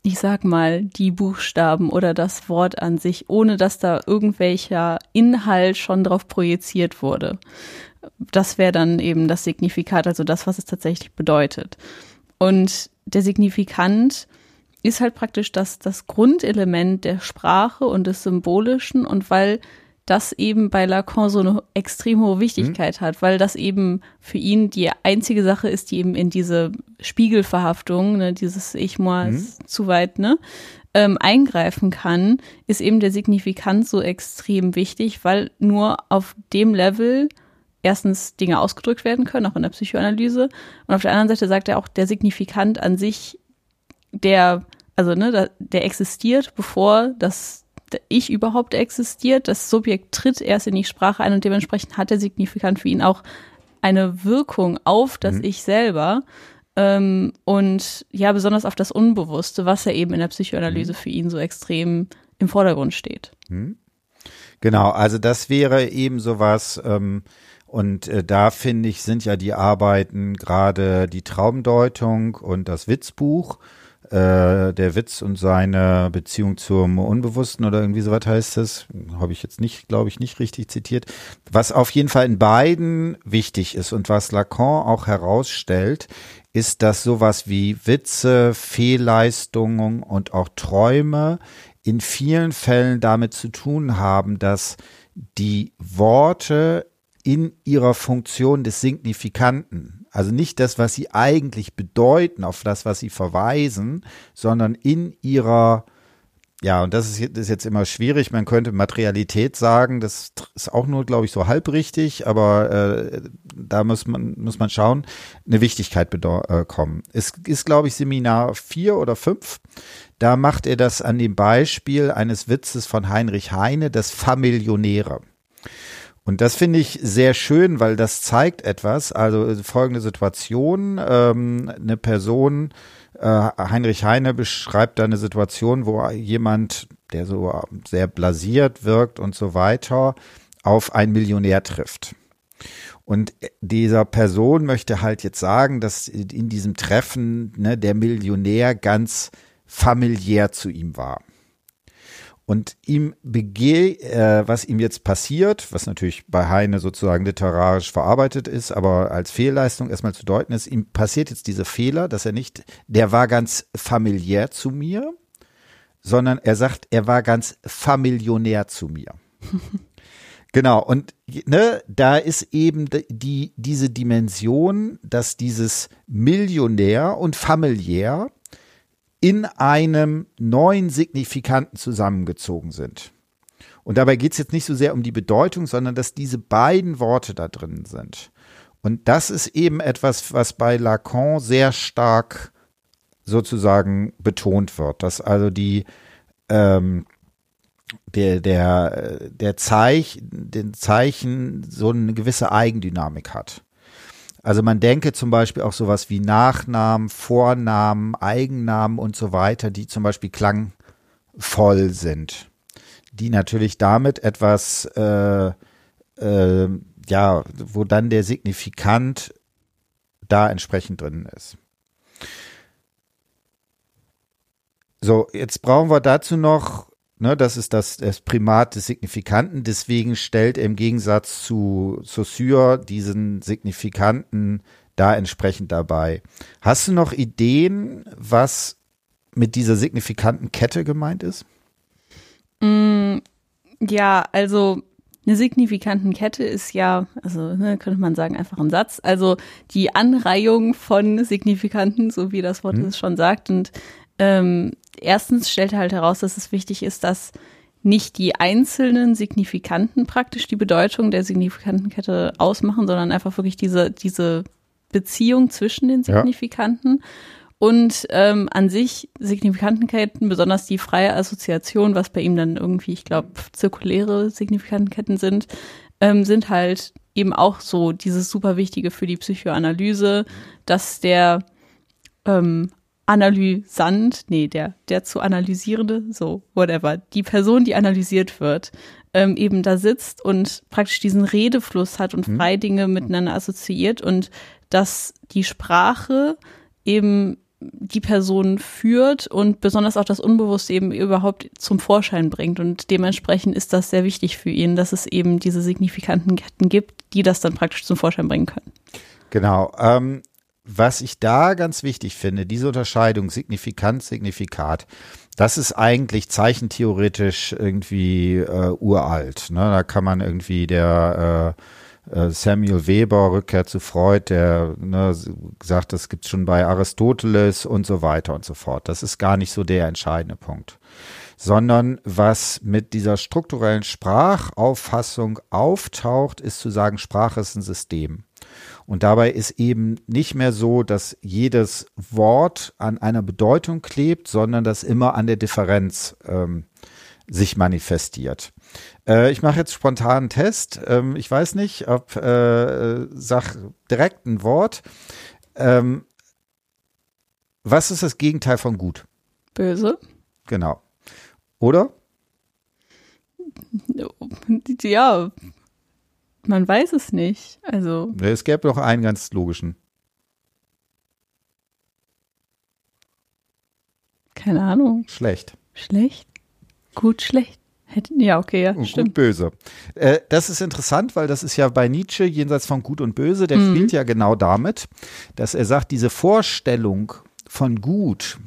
ich sag mal, die Buchstaben oder das Wort an sich, ohne dass da irgendwelcher Inhalt schon drauf projiziert wurde. Das wäre dann eben das Signifikat, also das, was es tatsächlich bedeutet. Und der Signifikant ist halt praktisch das, das Grundelement der Sprache und des Symbolischen und weil das eben bei Lacan so eine extrem hohe Wichtigkeit mhm. hat, weil das eben für ihn die einzige Sache ist, die eben in diese Spiegelverhaftung, ne, dieses Ich moi mhm. zu weit, ne, ähm, eingreifen kann, ist eben der Signifikant so extrem wichtig, weil nur auf dem Level erstens Dinge ausgedrückt werden können, auch in der Psychoanalyse. Und auf der anderen Seite sagt er auch, der Signifikant an sich der, also ne, der existiert, bevor das Ich überhaupt existiert. Das Subjekt tritt erst in die Sprache ein und dementsprechend hat der Signifikant für ihn auch eine Wirkung auf das mhm. Ich selber. Ähm, und ja, besonders auf das Unbewusste, was ja eben in der Psychoanalyse mhm. für ihn so extrem im Vordergrund steht. Mhm. Genau, also das wäre eben sowas, ähm, und äh, da finde ich, sind ja die Arbeiten gerade die Traumdeutung und das Witzbuch äh, der Witz und seine Beziehung zum Unbewussten oder irgendwie sowas heißt es. Habe ich jetzt nicht, glaube ich, nicht richtig zitiert. Was auf jeden Fall in beiden wichtig ist und was Lacan auch herausstellt, ist, dass sowas wie Witze, Fehlleistungen und auch Träume in vielen Fällen damit zu tun haben, dass die Worte in ihrer Funktion des Signifikanten also nicht das, was sie eigentlich bedeuten, auf das, was sie verweisen, sondern in ihrer ja, und das ist, ist jetzt immer schwierig. Man könnte Materialität sagen, das ist auch nur, glaube ich, so halb richtig, aber äh, da muss man, muss man schauen, eine Wichtigkeit äh, kommen. Es ist, glaube ich, Seminar vier oder fünf. Da macht er das an dem Beispiel eines Witzes von Heinrich Heine, das Familionäre. Und das finde ich sehr schön, weil das zeigt etwas. Also äh, folgende Situation, ähm, eine Person, äh, Heinrich Heine beschreibt da eine Situation, wo jemand, der so sehr blasiert wirkt und so weiter, auf einen Millionär trifft. Und dieser Person möchte halt jetzt sagen, dass in diesem Treffen ne, der Millionär ganz familiär zu ihm war. Und ihm begeh, äh, was ihm jetzt passiert, was natürlich bei Heine sozusagen literarisch verarbeitet ist, aber als Fehlleistung erstmal zu deuten ist, ihm passiert jetzt dieser Fehler, dass er nicht, der war ganz familiär zu mir, sondern er sagt, er war ganz familionär zu mir. Genau, und ne, da ist eben die, diese Dimension, dass dieses Millionär und familiär in einem neuen Signifikanten zusammengezogen sind. Und dabei geht es jetzt nicht so sehr um die Bedeutung, sondern dass diese beiden Worte da drin sind. Und das ist eben etwas, was bei Lacan sehr stark sozusagen betont wird, dass also die ähm, der der der Zeich, den Zeichen so eine gewisse Eigendynamik hat. Also man denke zum Beispiel auch sowas wie Nachnamen, Vornamen, Eigennamen und so weiter, die zum Beispiel klangvoll sind, die natürlich damit etwas äh, äh, ja, wo dann der Signifikant da entsprechend drin ist. So, jetzt brauchen wir dazu noch, ne, das ist das, das Primat des Signifikanten, deswegen stellt er im Gegensatz zu Saussure diesen Signifikanten da entsprechend dabei. Hast du noch Ideen, was mit dieser signifikanten Kette gemeint ist? Mm, ja, also eine signifikanten Kette ist ja, also ne, könnte man sagen, einfach ein Satz. Also die Anreihung von Signifikanten, so wie das Wort hm. es schon sagt. Und ähm, erstens stellt er halt heraus, dass es wichtig ist, dass nicht die einzelnen Signifikanten praktisch die Bedeutung der Signifikantenkette ausmachen, sondern einfach wirklich diese, diese Beziehung zwischen den Signifikanten. Ja. Und ähm, an sich Signifikantenketten, besonders die freie Assoziation, was bei ihm dann irgendwie, ich glaube, zirkuläre Signifikantenketten sind, ähm, sind halt eben auch so dieses super Wichtige für die Psychoanalyse, dass der ähm, Analysant, nee, der, der zu analysierende, so, whatever, die Person, die analysiert wird, ähm, eben da sitzt und praktisch diesen Redefluss hat und mhm. frei Dinge miteinander assoziiert und dass die Sprache eben die Person führt und besonders auch das Unbewusste eben überhaupt zum Vorschein bringt. Und dementsprechend ist das sehr wichtig für ihn, dass es eben diese signifikanten Ketten gibt, die das dann praktisch zum Vorschein bringen können. Genau. Ähm, was ich da ganz wichtig finde, diese Unterscheidung Signifikant, Signifikat, das ist eigentlich zeichentheoretisch irgendwie äh, uralt. Ne? Da kann man irgendwie der äh, äh, Samuel Weber, Rückkehr zu Freud, der ne, sagt, das gibt's schon bei Aristoteles und so weiter und so fort. Das ist gar nicht so der entscheidende Punkt. Sondern was mit dieser strukturellen Sprachauffassung auftaucht, ist zu sagen, Sprache ist ein System. Und dabei ist eben nicht mehr so, dass jedes Wort an einer Bedeutung klebt, sondern dass immer an der Differenz ähm, sich manifestiert. Äh, ich mache jetzt spontan einen Test. Ähm, ich weiß nicht, ob äh, sag direkt ein Wort. Ähm, was ist das Gegenteil von gut? Böse. Genau. Oder? Ja, man weiß es nicht. Also. Es gäbe noch einen ganz logischen. Keine Ahnung. Schlecht. Schlecht? Gut, schlecht. Ja, okay, ja, und stimmt. Gut, böse. Äh, das ist interessant, weil das ist ja bei Nietzsche jenseits von Gut und Böse, der mhm. spielt ja genau damit, dass er sagt, diese Vorstellung von Gut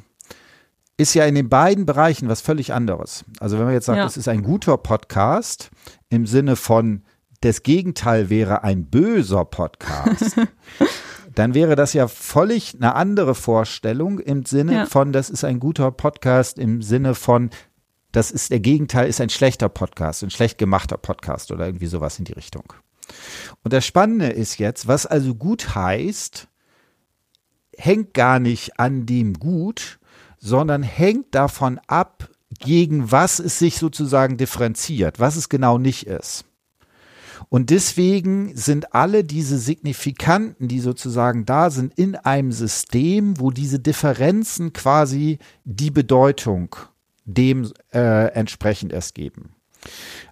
ist ja in den beiden Bereichen was völlig anderes. Also wenn man jetzt sagt, ja. es ist ein guter Podcast im Sinne von das Gegenteil wäre ein böser Podcast. dann wäre das ja völlig eine andere Vorstellung im Sinne ja. von, das ist ein guter Podcast im Sinne von, das ist der Gegenteil, ist ein schlechter Podcast, ein schlecht gemachter Podcast oder irgendwie sowas in die Richtung. Und das Spannende ist jetzt, was also gut heißt, hängt gar nicht an dem Gut, sondern hängt davon ab, gegen was es sich sozusagen differenziert, was es genau nicht ist. Und deswegen sind alle diese Signifikanten, die sozusagen da sind, in einem System, wo diese Differenzen quasi die Bedeutung dem äh, entsprechend erst geben.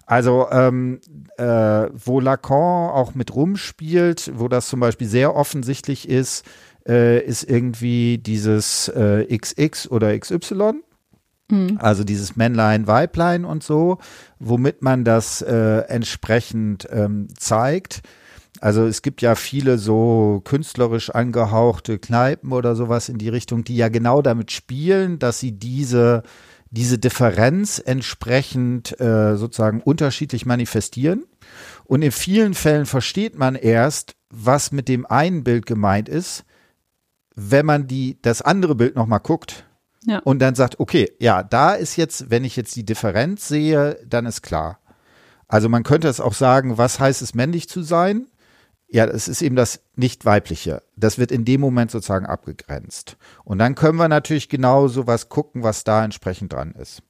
Also ähm, äh, wo Lacan auch mit rumspielt, wo das zum Beispiel sehr offensichtlich ist, äh, ist irgendwie dieses äh, XX oder XY. Mhm. Also dieses Männlein, Weiblein und so, womit man das äh, entsprechend ähm, zeigt. Also es gibt ja viele so künstlerisch angehauchte Kneipen oder sowas in die Richtung, die ja genau damit spielen, dass sie diese diese Differenz entsprechend äh, sozusagen unterschiedlich manifestieren. Und in vielen Fällen versteht man erst, was mit dem einen Bild gemeint ist, wenn man die, das andere Bild nochmal guckt. Ja. Und dann sagt, okay, ja, da ist jetzt, wenn ich jetzt die Differenz sehe, dann ist klar. Also man könnte es auch sagen, was heißt es männlich zu sein? Ja, es ist eben das nicht weibliche. Das wird in dem Moment sozusagen abgegrenzt. Und dann können wir natürlich genau so was gucken, was da entsprechend dran ist.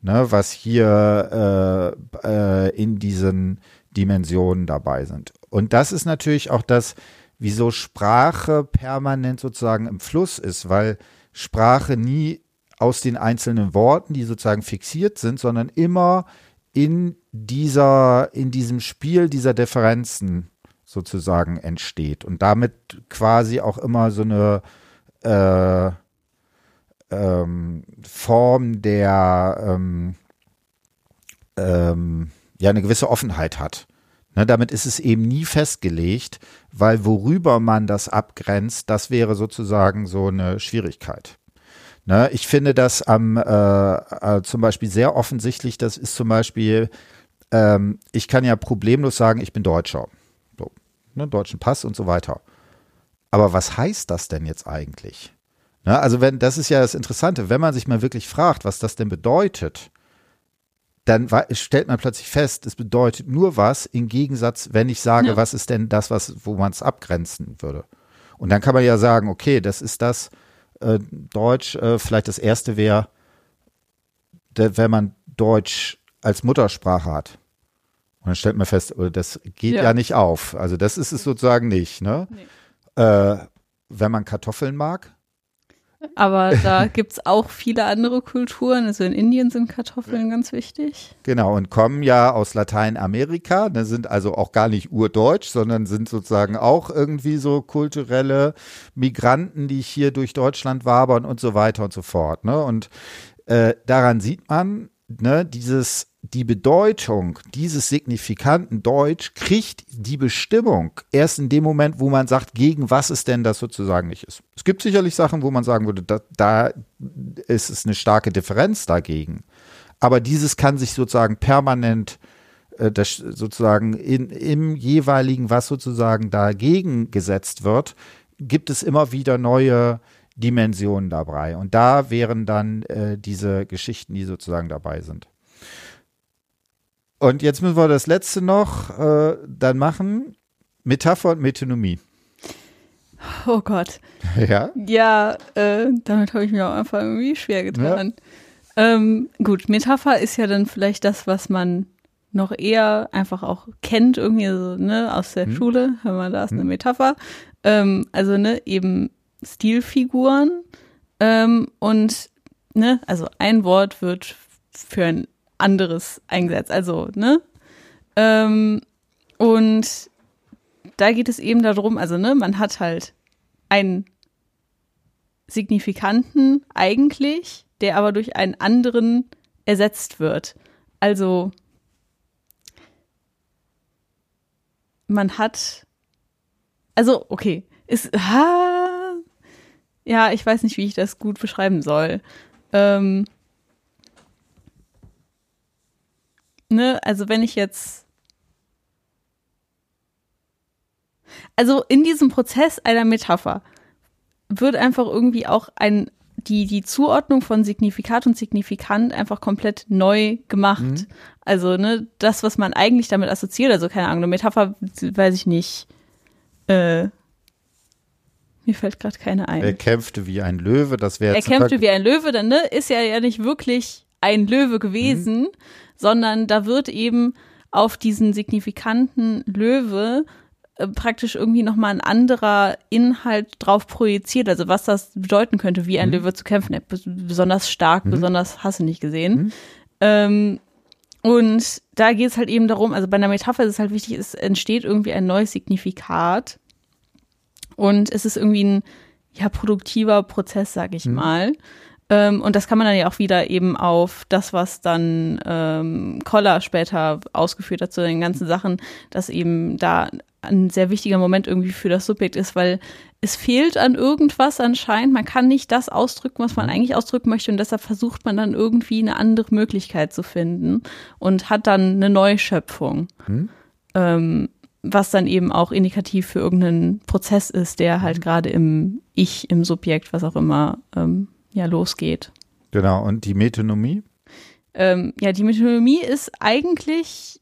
Ne, was hier äh, äh, in diesen Dimensionen dabei sind. Und das ist natürlich auch das, wieso Sprache permanent sozusagen im Fluss ist, weil Sprache nie aus den einzelnen Worten, die sozusagen fixiert sind, sondern immer in dieser, in diesem Spiel dieser Differenzen sozusagen entsteht und damit quasi auch immer so eine äh, ähm, Form der ähm, ähm, ja eine gewisse Offenheit hat. Ne, damit ist es eben nie festgelegt, weil worüber man das abgrenzt, das wäre sozusagen so eine Schwierigkeit. Ne, ich finde das am äh, äh, zum Beispiel sehr offensichtlich, das ist zum Beispiel, ähm, ich kann ja problemlos sagen, ich bin Deutscher. So, ne, deutschen Pass und so weiter. Aber was heißt das denn jetzt eigentlich? Ne, also wenn, das ist ja das Interessante, wenn man sich mal wirklich fragt, was das denn bedeutet, dann stellt man plötzlich fest, es bedeutet nur was im Gegensatz, wenn ich sage, ja. was ist denn das, was, wo man es abgrenzen würde. Und dann kann man ja sagen, okay, das ist das äh, Deutsch, äh, vielleicht das erste wäre, wenn man Deutsch als Muttersprache hat. Und dann stellt man fest, oh, das geht ja. ja nicht auf. Also das ist es sozusagen nicht. Ne? Nee. Äh, wenn man Kartoffeln mag, aber da gibt es auch viele andere Kulturen. Also in Indien sind Kartoffeln ganz wichtig. Genau, und kommen ja aus Lateinamerika, ne, sind also auch gar nicht urdeutsch, sondern sind sozusagen auch irgendwie so kulturelle Migranten, die hier durch Deutschland wabern und so weiter und so fort. Ne? Und äh, daran sieht man, ne, dieses die Bedeutung dieses signifikanten Deutsch kriegt die Bestimmung erst in dem Moment, wo man sagt, gegen was es denn das sozusagen nicht ist. Es gibt sicherlich Sachen, wo man sagen würde, da, da ist es eine starke Differenz dagegen. Aber dieses kann sich sozusagen permanent äh, das sozusagen in, im jeweiligen, was sozusagen dagegen gesetzt wird, gibt es immer wieder neue Dimensionen dabei. Und da wären dann äh, diese Geschichten, die sozusagen dabei sind. Und jetzt müssen wir das letzte noch äh, dann machen. Metapher und Metonomie. Oh Gott. Ja? Ja, äh, damit habe ich mir auch einfach irgendwie schwer getan. Ja. Ähm, gut, Metapher ist ja dann vielleicht das, was man noch eher einfach auch kennt, irgendwie so, ne, aus der hm. Schule, wenn man da ist hm. eine Metapher. Ähm, also, ne, eben Stilfiguren. Ähm, und, ne, also ein Wort wird für ein anderes eingesetzt. Also, ne? Ähm, und da geht es eben darum, also, ne, man hat halt einen Signifikanten eigentlich, der aber durch einen anderen ersetzt wird. Also, man hat, also, okay, ist, ha, ja, ich weiß nicht, wie ich das gut beschreiben soll. Ähm, ne, also wenn ich jetzt also in diesem Prozess einer Metapher wird einfach irgendwie auch ein die die Zuordnung von Signifikat und Signifikant einfach komplett neu gemacht. Mhm. Also ne, das was man eigentlich damit assoziiert, also keine Ahnung, eine Metapher, weiß ich nicht. Äh, mir fällt gerade keine ein. Er kämpfte wie ein Löwe, das wäre Er kämpfte wie ein Löwe, dann ne, ist er ja nicht wirklich ein Löwe gewesen, mhm sondern da wird eben auf diesen signifikanten Löwe äh, praktisch irgendwie nochmal ein anderer Inhalt drauf projiziert, also was das bedeuten könnte, wie ein mhm. Löwe zu kämpfen. Besonders stark, mhm. besonders hasse nicht gesehen. Mhm. Ähm, und da geht es halt eben darum, also bei einer Metapher ist es halt wichtig, es entsteht irgendwie ein neues Signifikat. Und es ist irgendwie ein ja produktiver Prozess, sag ich mhm. mal. Ähm, und das kann man dann ja auch wieder eben auf das, was dann ähm, Koller später ausgeführt hat zu den ganzen Sachen, dass eben da ein sehr wichtiger Moment irgendwie für das Subjekt ist, weil es fehlt an irgendwas anscheinend. Man kann nicht das ausdrücken, was man mhm. eigentlich ausdrücken möchte und deshalb versucht man dann irgendwie eine andere Möglichkeit zu finden und hat dann eine Neuschöpfung. Mhm. Ähm, was dann eben auch indikativ für irgendeinen Prozess ist, der halt mhm. gerade im Ich, im Subjekt, was auch immer, ähm, ja, losgeht. Genau, und die Metonomie? Ähm, ja, die Metonomie ist eigentlich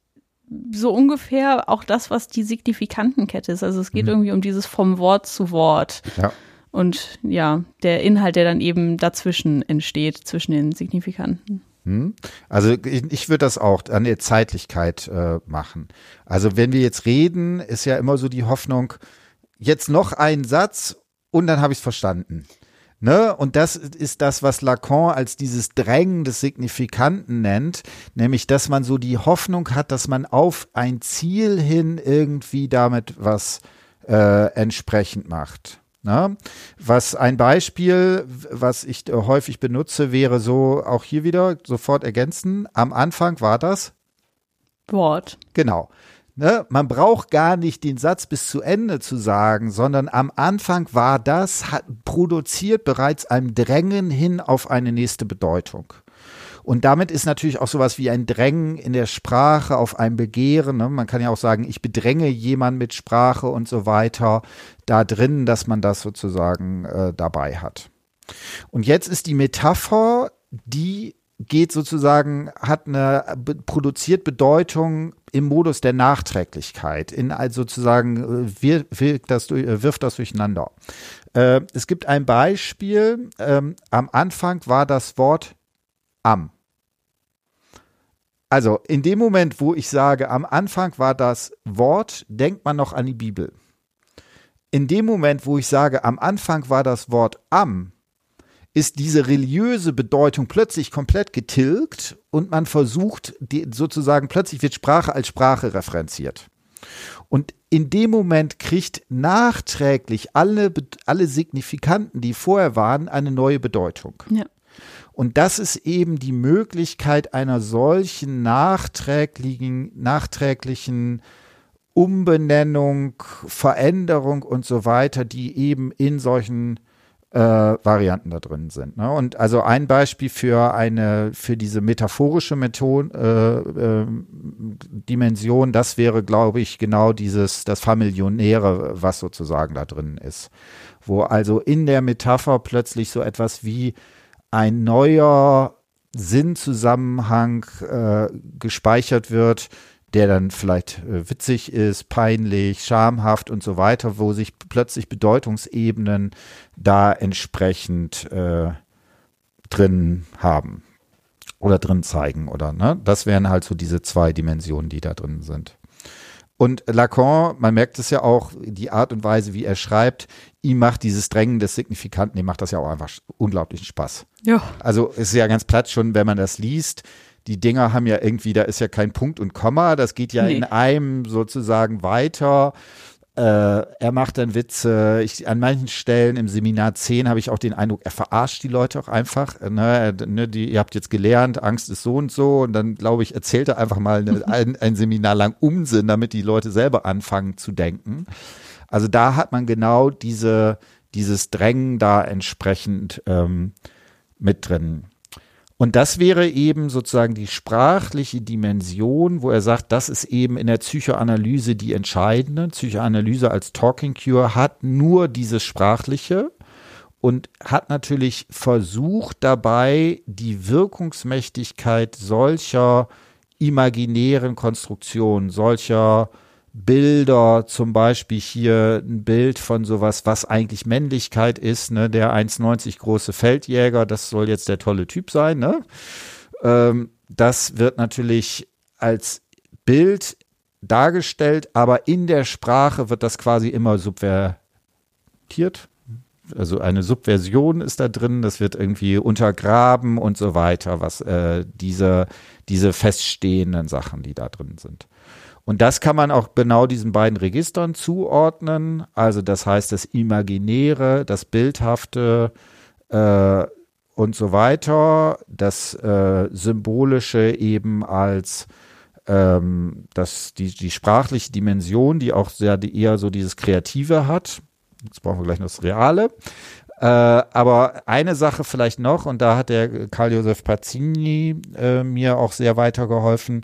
so ungefähr auch das, was die Signifikantenkette ist. Also es geht mhm. irgendwie um dieses vom Wort zu Wort. Ja. Und ja, der Inhalt, der dann eben dazwischen entsteht, zwischen den Signifikanten. Mhm. Also ich, ich würde das auch an der Zeitlichkeit äh, machen. Also wenn wir jetzt reden, ist ja immer so die Hoffnung, jetzt noch ein Satz und dann habe ich es verstanden. Ne? Und das ist das, was Lacan als dieses Drängen des Signifikanten nennt, nämlich, dass man so die Hoffnung hat, dass man auf ein Ziel hin irgendwie damit was äh, entsprechend macht. Ne? Was ein Beispiel, was ich häufig benutze, wäre so auch hier wieder sofort ergänzen. Am Anfang war das Wort. Genau. Ne, man braucht gar nicht den Satz bis zu Ende zu sagen, sondern am Anfang war das, hat produziert bereits ein Drängen hin auf eine nächste Bedeutung. Und damit ist natürlich auch sowas wie ein Drängen in der Sprache auf ein Begehren. Ne? Man kann ja auch sagen, ich bedränge jemanden mit Sprache und so weiter da drin, dass man das sozusagen äh, dabei hat. Und jetzt ist die Metapher, die geht sozusagen, hat eine, produziert Bedeutung im Modus der Nachträglichkeit, in also sozusagen äh, wirkt das, äh, wirft das durcheinander. Äh, es gibt ein Beispiel, ähm, am Anfang war das Wort am. Also in dem Moment, wo ich sage, am Anfang war das Wort, denkt man noch an die Bibel. In dem Moment, wo ich sage, am Anfang war das Wort am, ist diese religiöse Bedeutung plötzlich komplett getilgt und man versucht, die, sozusagen, plötzlich wird Sprache als Sprache referenziert. Und in dem Moment kriegt nachträglich alle, alle Signifikanten, die vorher waren, eine neue Bedeutung. Ja. Und das ist eben die Möglichkeit einer solchen nachträglichen, nachträglichen Umbenennung, Veränderung und so weiter, die eben in solchen äh, Varianten da drin sind. Ne? Und also ein Beispiel für eine, für diese metaphorische Methode, äh, äh, Dimension, das wäre, glaube ich, genau dieses, das Familionäre, was sozusagen da drin ist. Wo also in der Metapher plötzlich so etwas wie ein neuer Sinnzusammenhang äh, gespeichert wird, der dann vielleicht äh, witzig ist, peinlich, schamhaft und so weiter, wo sich plötzlich Bedeutungsebenen da entsprechend äh, drin haben oder drin zeigen oder ne? Das wären halt so diese zwei Dimensionen, die da drin sind. Und Lacan, man merkt es ja auch, die Art und Weise, wie er schreibt, ihm macht dieses Drängen des Signifikanten, ihm macht das ja auch einfach unglaublichen Spaß. Ja. Also es ist ja ganz platt schon, wenn man das liest, die Dinger haben ja irgendwie, da ist ja kein Punkt und Komma, das geht ja nee. in einem sozusagen weiter. Äh, er macht dann Witze. Ich, an manchen Stellen im Seminar 10 habe ich auch den Eindruck, er verarscht die Leute auch einfach. Ne, ne, die, ihr habt jetzt gelernt, Angst ist so und so. Und dann, glaube ich, erzählt er einfach mal eine, ein, ein Seminar lang Unsinn, damit die Leute selber anfangen zu denken. Also da hat man genau diese, dieses Drängen da entsprechend ähm, mit drin. Und das wäre eben sozusagen die sprachliche Dimension, wo er sagt, das ist eben in der Psychoanalyse die entscheidende. Psychoanalyse als Talking Cure hat nur dieses Sprachliche und hat natürlich versucht dabei, die Wirkungsmächtigkeit solcher imaginären Konstruktionen, solcher Bilder, zum Beispiel hier ein Bild von sowas, was eigentlich Männlichkeit ist, ne, der 1,90 große Feldjäger, das soll jetzt der tolle Typ sein, ne? Ähm, das wird natürlich als Bild dargestellt, aber in der Sprache wird das quasi immer subvertiert. Also eine Subversion ist da drin, das wird irgendwie untergraben und so weiter, was äh, diese, diese feststehenden Sachen, die da drin sind. Und das kann man auch genau diesen beiden Registern zuordnen. Also das heißt, das Imaginäre, das Bildhafte äh, und so weiter, das äh, Symbolische eben als äh, ähm, das, die, die sprachliche Dimension, die auch sehr die eher so dieses Kreative hat. Jetzt brauchen wir gleich noch das Reale. Äh, aber eine Sache vielleicht noch, und da hat der Karl-Josef Pazzini äh, mir auch sehr weitergeholfen.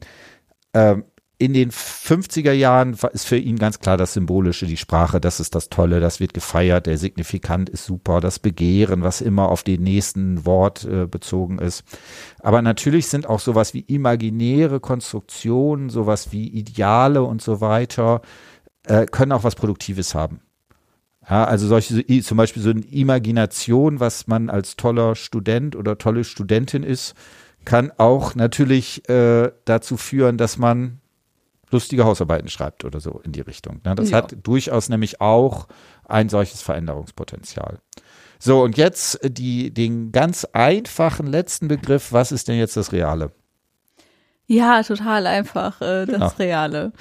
In den 50er Jahren ist für ihn ganz klar das Symbolische, die Sprache, das ist das Tolle, das wird gefeiert, der Signifikant ist super, das Begehren, was immer auf den nächsten Wort äh, bezogen ist. Aber natürlich sind auch sowas wie imaginäre Konstruktionen, sowas wie Ideale und so weiter, äh, können auch was Produktives haben. Ja, also solche, zum Beispiel so eine Imagination, was man als toller Student oder tolle Studentin ist, kann auch natürlich äh, dazu führen, dass man lustige Hausarbeiten schreibt oder so in die Richtung. Ne? Das ja. hat durchaus nämlich auch ein solches Veränderungspotenzial. So, und jetzt die, den ganz einfachen letzten Begriff, was ist denn jetzt das Reale? Ja, total einfach, äh, das genau. Reale.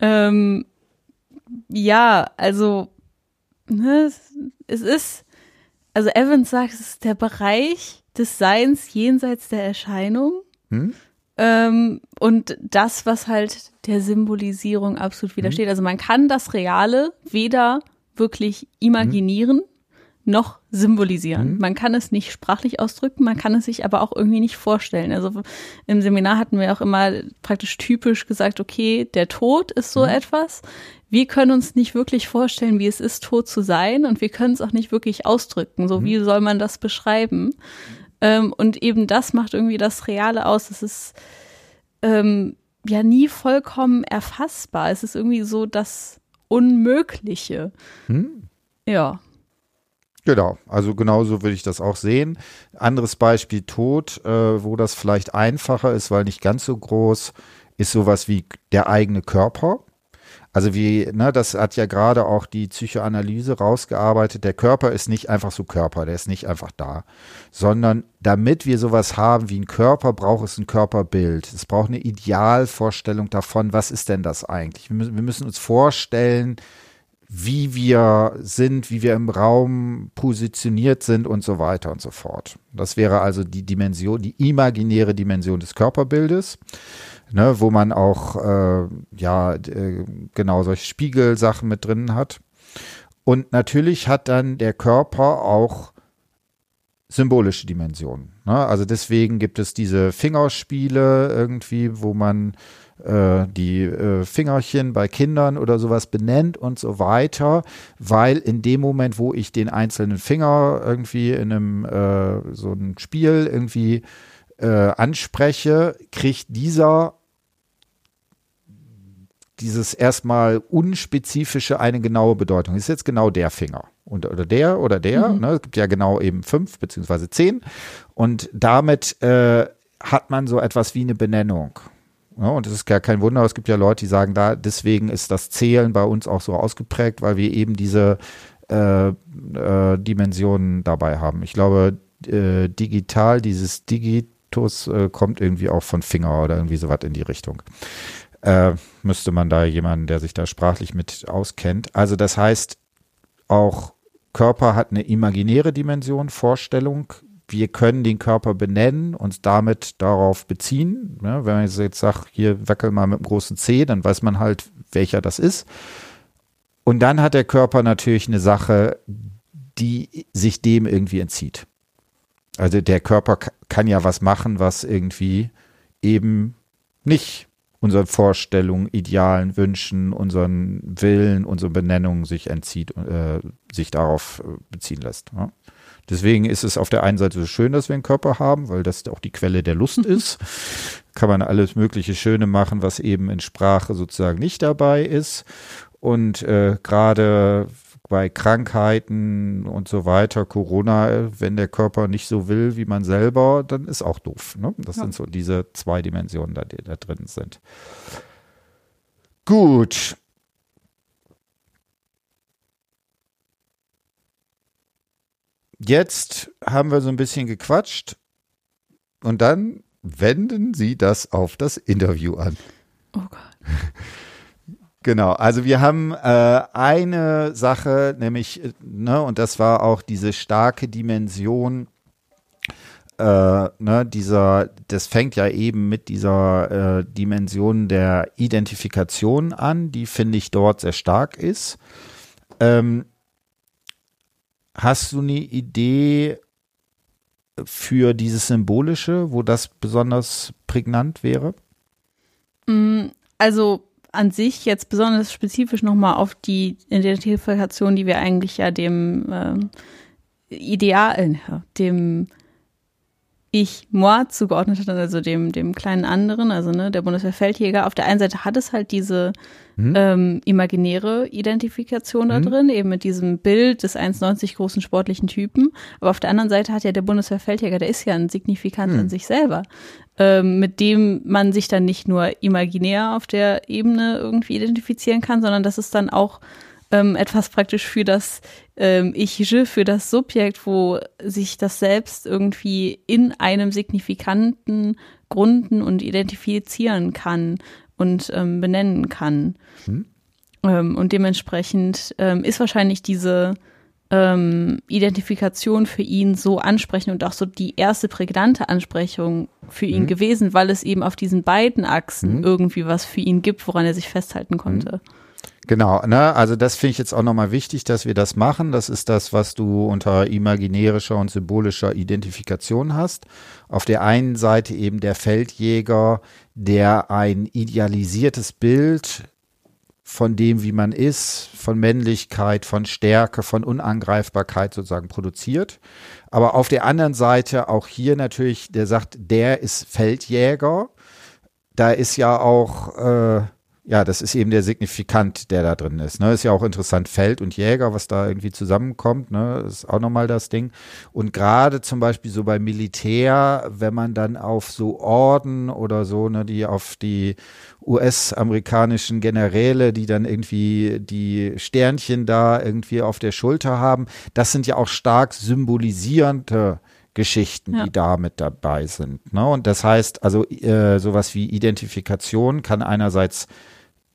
Ähm, ja, also ne, es ist, also Evans sagt, es ist der Bereich des Seins jenseits der Erscheinung. Hm? Ähm, und das, was halt der Symbolisierung absolut widersteht. Mhm. Also man kann das Reale weder wirklich imaginieren mhm. noch symbolisieren. Mhm. Man kann es nicht sprachlich ausdrücken, man kann es sich aber auch irgendwie nicht vorstellen. Also im Seminar hatten wir auch immer praktisch typisch gesagt, okay, der Tod ist so mhm. etwas. Wir können uns nicht wirklich vorstellen, wie es ist, tot zu sein und wir können es auch nicht wirklich ausdrücken. So, mhm. wie soll man das beschreiben? Ähm, und eben das macht irgendwie das Reale aus. Es ist ähm, ja nie vollkommen erfassbar. Es ist irgendwie so das Unmögliche. Hm. Ja. Genau, also genauso würde ich das auch sehen. Anderes Beispiel Tod, äh, wo das vielleicht einfacher ist, weil nicht ganz so groß, ist sowas wie der eigene Körper. Also wie, ne, das hat ja gerade auch die Psychoanalyse rausgearbeitet. Der Körper ist nicht einfach so Körper, der ist nicht einfach da, sondern damit wir sowas haben wie einen Körper, braucht es ein Körperbild. Es braucht eine Idealvorstellung davon, was ist denn das eigentlich? Wir müssen, wir müssen uns vorstellen, wie wir sind, wie wir im Raum positioniert sind und so weiter und so fort. Das wäre also die Dimension, die imaginäre Dimension des Körperbildes ne, wo man auch äh, ja äh, genau solche Spiegelsachen mit drin hat. Und natürlich hat dann der Körper auch symbolische Dimensionen. Ne? Also deswegen gibt es diese Fingerspiele irgendwie, wo man äh, die äh, Fingerchen bei Kindern oder sowas benennt und so weiter, weil in dem Moment, wo ich den einzelnen Finger irgendwie in einem äh, so ein Spiel irgendwie äh, anspreche, kriegt dieser dieses erstmal unspezifische eine genaue Bedeutung. ist jetzt genau der Finger. Und, oder der oder der. Mhm. Ne? Es gibt ja genau eben fünf beziehungsweise zehn. Und damit äh, hat man so etwas wie eine Benennung. Ja, und es ist gar kein Wunder, es gibt ja Leute, die sagen, da deswegen ist das Zählen bei uns auch so ausgeprägt, weil wir eben diese äh, äh, Dimensionen dabei haben. Ich glaube, äh, digital, dieses Digitus äh, kommt irgendwie auch von Finger oder irgendwie sowas in die Richtung äh, müsste man da jemanden, der sich da sprachlich mit auskennt. Also das heißt, auch Körper hat eine imaginäre Dimension, Vorstellung. Wir können den Körper benennen, uns damit darauf beziehen. Ja, wenn man jetzt sagt, hier wackel mal mit dem großen C, dann weiß man halt, welcher das ist. Und dann hat der Körper natürlich eine Sache, die sich dem irgendwie entzieht. Also der Körper kann ja was machen, was irgendwie eben nicht unseren Vorstellungen, Idealen, Wünschen, unseren Willen, unseren Benennungen sich entzieht, äh, sich darauf äh, beziehen lässt. Ja. Deswegen ist es auf der einen Seite so schön, dass wir einen Körper haben, weil das auch die Quelle der Lust ist. Kann man alles mögliche Schöne machen, was eben in Sprache sozusagen nicht dabei ist. Und äh, gerade bei Krankheiten und so weiter, Corona, wenn der Körper nicht so will wie man selber, dann ist auch doof. Ne? Das ja. sind so diese zwei Dimensionen, da, die da drin sind. Gut. Jetzt haben wir so ein bisschen gequatscht und dann wenden Sie das auf das Interview an. Oh Gott. Genau, also wir haben äh, eine Sache, nämlich, ne, und das war auch diese starke Dimension äh, ne, dieser, das fängt ja eben mit dieser äh, Dimension der Identifikation an, die finde ich dort sehr stark ist. Ähm, hast du eine Idee für dieses Symbolische, wo das besonders prägnant wäre? Mm, also an sich jetzt besonders spezifisch nochmal auf die Identifikation, die wir eigentlich ja dem ähm, Ideal, dem ich moi zugeordnet hat, also dem, dem kleinen anderen, also ne, der Bundeswehrfeldjäger. Auf der einen Seite hat es halt diese mhm. ähm, imaginäre Identifikation da mhm. drin, eben mit diesem Bild des 1,90 großen sportlichen Typen. Aber auf der anderen Seite hat ja der Bundeswehrfeldjäger, der ist ja ein Signifikant mhm. in sich selber, ähm, mit dem man sich dann nicht nur imaginär auf der Ebene irgendwie identifizieren kann, sondern das ist dann auch ähm, etwas praktisch für das ähm, Ich, je, für das Subjekt, wo sich das selbst irgendwie in einem signifikanten Grunden und identifizieren kann und ähm, benennen kann. Hm. Ähm, und dementsprechend ähm, ist wahrscheinlich diese ähm, Identifikation für ihn so ansprechend und auch so die erste prägnante Ansprechung für ihn mhm. gewesen, weil es eben auf diesen beiden Achsen mhm. irgendwie was für ihn gibt, woran er sich festhalten konnte. Mhm. Genau, ne? also das finde ich jetzt auch nochmal wichtig, dass wir das machen. Das ist das, was du unter imaginärischer und symbolischer Identifikation hast. Auf der einen Seite eben der Feldjäger, der ein idealisiertes Bild von dem, wie man ist, von Männlichkeit, von Stärke, von Unangreifbarkeit sozusagen produziert. Aber auf der anderen Seite auch hier natürlich, der sagt, der ist Feldjäger. Da ist ja auch äh, ja, das ist eben der Signifikant, der da drin ist. Ne? Ist ja auch interessant, Feld und Jäger, was da irgendwie zusammenkommt, ne? ist auch nochmal das Ding. Und gerade zum Beispiel so beim Militär, wenn man dann auf so Orden oder so, ne, die auf die US-amerikanischen Generäle, die dann irgendwie die Sternchen da irgendwie auf der Schulter haben, das sind ja auch stark symbolisierende Geschichten, ja. die da mit dabei sind. Ne? Und das heißt, also äh, sowas wie Identifikation kann einerseits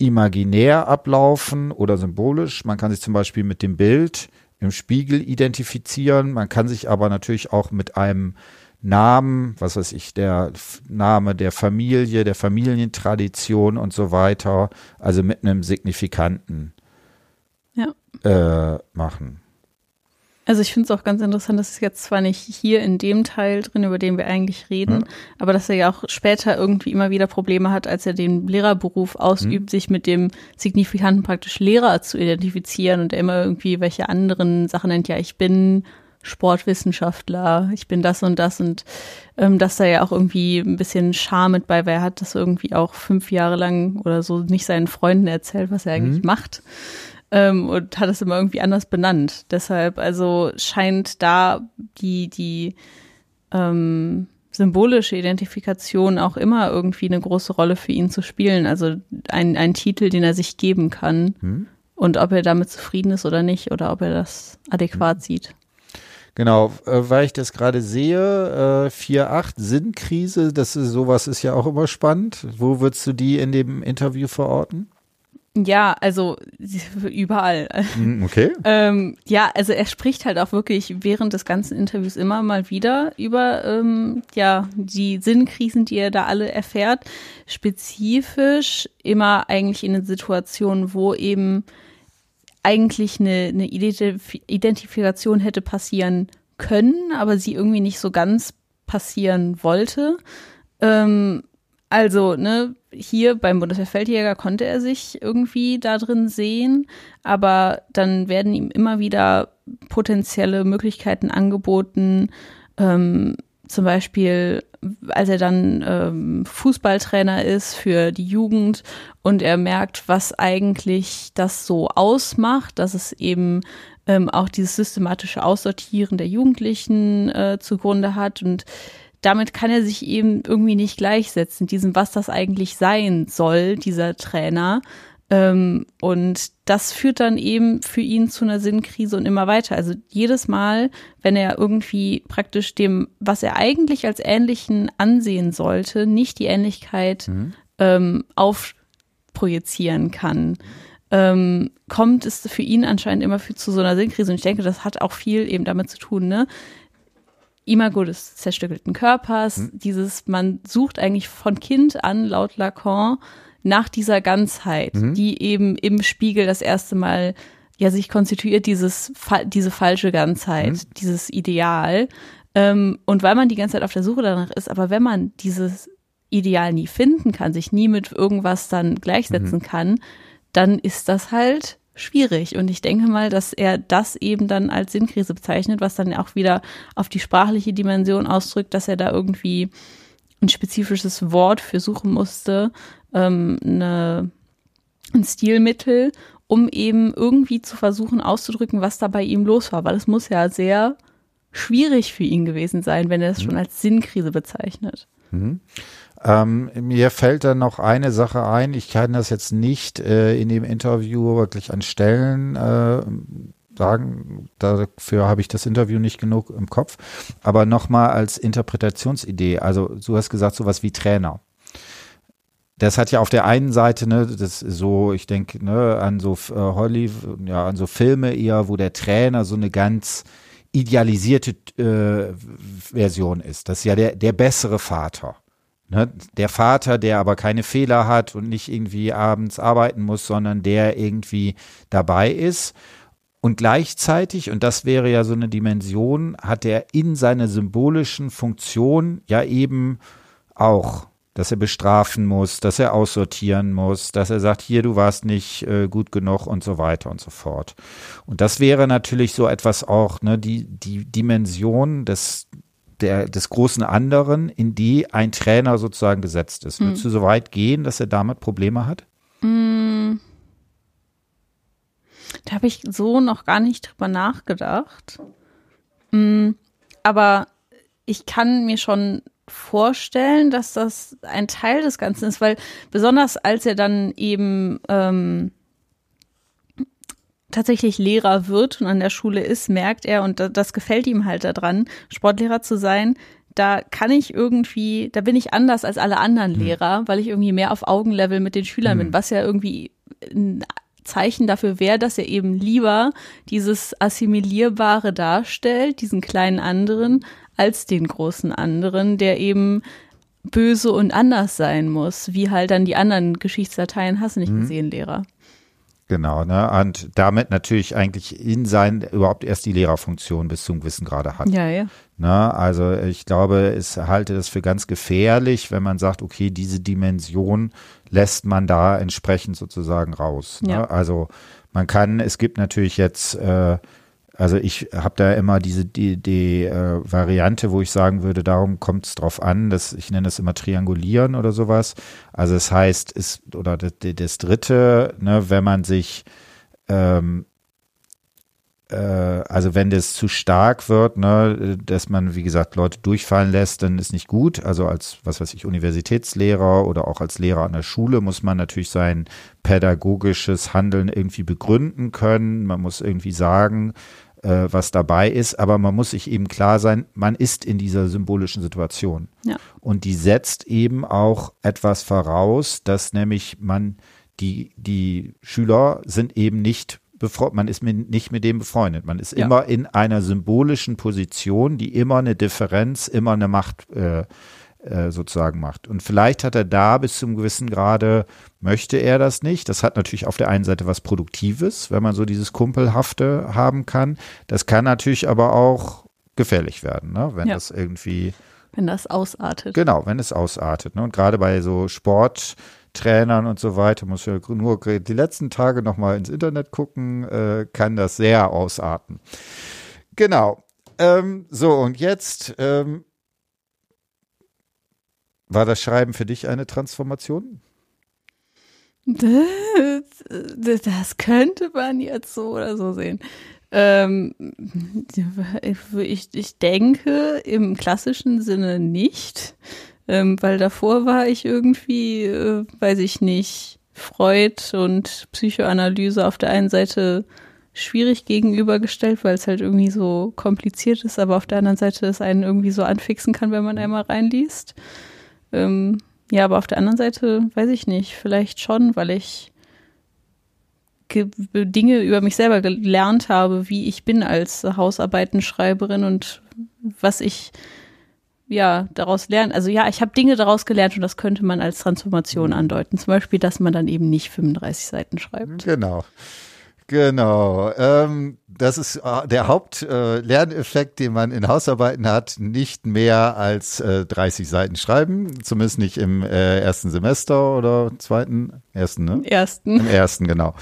imaginär ablaufen oder symbolisch. Man kann sich zum Beispiel mit dem Bild im Spiegel identifizieren. Man kann sich aber natürlich auch mit einem Namen, was weiß ich, der Name der Familie, der Familientradition und so weiter, also mit einem signifikanten ja. äh, machen. Also ich finde es auch ganz interessant, dass es jetzt zwar nicht hier in dem Teil drin, über den wir eigentlich reden, ja. aber dass er ja auch später irgendwie immer wieder Probleme hat, als er den Lehrerberuf ausübt, mhm. sich mit dem signifikanten praktisch Lehrer zu identifizieren und er immer irgendwie welche anderen Sachen nennt. Ja, ich bin Sportwissenschaftler, ich bin das und das und ähm, dass da ja auch irgendwie ein bisschen Scham mit bei, weil er hat das irgendwie auch fünf Jahre lang oder so nicht seinen Freunden erzählt, was er eigentlich mhm. macht ähm, und hat es immer irgendwie anders benannt. Deshalb, also scheint da die, die ähm, symbolische Identifikation auch immer irgendwie eine große Rolle für ihn zu spielen. Also ein, ein Titel, den er sich geben kann. Hm. Und ob er damit zufrieden ist oder nicht, oder ob er das adäquat hm. sieht. Genau, äh, weil ich das gerade sehe, äh, 4.8 Sinnkrise, das ist sowas ist ja auch immer spannend. Wo würdest du die in dem Interview verorten? Ja, also überall. Hm, okay. ähm, ja, also er spricht halt auch wirklich während des ganzen Interviews immer mal wieder über ähm, ja die Sinnkrisen, die er da alle erfährt. Spezifisch immer eigentlich in den Situationen, wo eben eigentlich eine, eine Identifikation hätte passieren können, aber sie irgendwie nicht so ganz passieren wollte. Ähm, also, ne, hier beim Bundeswehrfeldjäger konnte er sich irgendwie da drin sehen, aber dann werden ihm immer wieder potenzielle Möglichkeiten angeboten, ähm, zum Beispiel als er dann ähm, Fußballtrainer ist für die Jugend und er merkt, was eigentlich das so ausmacht, dass es eben ähm, auch dieses systematische Aussortieren der Jugendlichen äh, zugrunde hat und damit kann er sich eben irgendwie nicht gleichsetzen, diesem, was das eigentlich sein soll, dieser Trainer. Ähm, und das führt dann eben für ihn zu einer Sinnkrise und immer weiter. Also jedes Mal, wenn er irgendwie praktisch dem, was er eigentlich als Ähnlichen ansehen sollte, nicht die Ähnlichkeit mhm. ähm, aufprojizieren kann, ähm, kommt es für ihn anscheinend immer für, zu so einer Sinnkrise. Und ich denke, das hat auch viel eben damit zu tun, ne? Imago des zerstückelten Körpers, Hm. dieses, man sucht eigentlich von Kind an, laut Lacan, nach dieser Ganzheit, Mhm. die eben im Spiegel das erste Mal ja sich konstituiert, dieses, diese falsche Ganzheit, Mhm. dieses Ideal. Ähm, und weil man die ganze Zeit auf der Suche danach ist, aber wenn man dieses Ideal nie finden kann, sich nie mit irgendwas dann gleichsetzen Mhm. kann, dann ist das halt schwierig. Und ich denke mal, dass er das eben dann als Sinnkrise bezeichnet, was dann auch wieder auf die sprachliche Dimension ausdrückt, dass er da irgendwie ein spezifisches Wort für suchen musste, ähm, eine, ein Stilmittel, um eben irgendwie zu versuchen auszudrücken, was da bei ihm los war. Weil es muss ja sehr schwierig für ihn gewesen sein, wenn er es schon als Sinnkrise bezeichnet. Ähm, mir fällt dann noch eine Sache ein. Ich kann das jetzt nicht äh, in dem Interview wirklich an Stellen äh, sagen. Dafür habe ich das Interview nicht genug im Kopf. Aber nochmal als Interpretationsidee. Also du hast gesagt, sowas wie Trainer. Das hat ja auf der einen Seite, ne, das so, ich denke, ne, an so äh, Hollywood, ja, an so Filme eher, wo der Trainer so eine ganz idealisierte äh, Version ist. Das ist ja der, der bessere Vater. Ne? Der Vater, der aber keine Fehler hat und nicht irgendwie abends arbeiten muss, sondern der irgendwie dabei ist. Und gleichzeitig, und das wäre ja so eine Dimension, hat er in seiner symbolischen Funktion ja eben auch, dass er bestrafen muss, dass er aussortieren muss, dass er sagt, hier, du warst nicht äh, gut genug und so weiter und so fort. Und das wäre natürlich so etwas auch, ne, die, die Dimension des, der, des großen anderen, in die ein Trainer sozusagen gesetzt ist. Würdest du so weit gehen, dass er damit Probleme hat? Da habe ich so noch gar nicht drüber nachgedacht. Mm, Aber ich kann mir schon vorstellen, dass das ein Teil des Ganzen ist, weil besonders als er dann eben ähm, tatsächlich Lehrer wird und an der Schule ist, merkt er, und da- das gefällt ihm halt daran, Sportlehrer zu sein, da kann ich irgendwie, da bin ich anders als alle anderen Lehrer, weil ich irgendwie mehr auf Augenlevel mit den Schülern bin, was ja irgendwie ein Zeichen dafür wäre, dass er eben lieber dieses Assimilierbare darstellt, diesen kleinen anderen, als den großen anderen, der eben böse und anders sein muss, wie halt dann die anderen Geschichtsdateien hast du nicht gesehen, Lehrer. Genau, ne? Und damit natürlich eigentlich in sein überhaupt erst die Lehrerfunktion bis zum gewissen Grade hat. Ja, ja. Ne? Also ich glaube, ich halte das für ganz gefährlich, wenn man sagt, okay, diese Dimension lässt man da entsprechend sozusagen raus. Ne? Ja. Also man kann, es gibt natürlich jetzt, äh, also ich habe da immer diese die, die äh, Variante, wo ich sagen würde, darum kommt es drauf an, dass ich nenne das immer Triangulieren oder sowas. Also es heißt, ist oder das, das Dritte, ne, wenn man sich ähm, äh, also wenn das zu stark wird, ne, dass man, wie gesagt, Leute durchfallen lässt, dann ist nicht gut. Also als, was weiß ich, Universitätslehrer oder auch als Lehrer an der Schule muss man natürlich sein pädagogisches Handeln irgendwie begründen können. Man muss irgendwie sagen, äh, was dabei ist, aber man muss sich eben klar sein, man ist in dieser symbolischen Situation. Ja. Und die setzt eben auch etwas voraus, dass nämlich man die, die Schüler sind eben nicht befreundet, man ist mit, nicht mit dem befreundet. Man ist Ja. immer in einer symbolischen Position, die immer eine Differenz, immer eine Macht äh, äh, sozusagen macht. Und vielleicht hat er da bis zum gewissen Grade, möchte er das nicht. Das hat natürlich auf der einen Seite was Produktives, wenn man so dieses Kumpelhafte haben kann. Das kann natürlich aber auch gefährlich werden, ne? wenn Ja. das irgendwie Wenn das ausartet. Genau, wenn es ausartet. Ne? Und gerade bei so Sporttrainern und so weiter, muss ja nur die letzten Tage nochmal ins Internet gucken, äh, kann das sehr ausarten. Genau. Ähm, so, und jetzt ähm, war das Schreiben für dich eine Transformation? Das, das könnte man jetzt so oder so sehen. Ähm, ich, ich denke im klassischen Sinne nicht, ähm, weil davor war ich irgendwie, äh, weiß ich nicht, Freud und Psychoanalyse auf der einen Seite schwierig gegenübergestellt, weil es halt irgendwie so kompliziert ist, aber auf der anderen Seite es einen irgendwie so anfixen kann, wenn man einmal reinliest. Ähm, ja, aber auf der anderen Seite weiß ich nicht, vielleicht schon, weil ich ge- Dinge über mich selber gelernt habe, wie ich bin als Hausarbeitenschreiberin und was ich ja daraus lernen. Also ja, ich habe Dinge daraus gelernt und das könnte man als Transformation Mhm. andeuten. Zum Beispiel, dass man dann eben nicht 35 Seiten schreibt. Genau. Genau. Ähm, das ist äh, der Hauptlerneffekt, den man in Hausarbeiten hat. Nicht mehr als äh, 30 Seiten schreiben. Zumindest nicht im äh, ersten Semester oder zweiten, ersten, ne? Ersten. Im ersten, genau.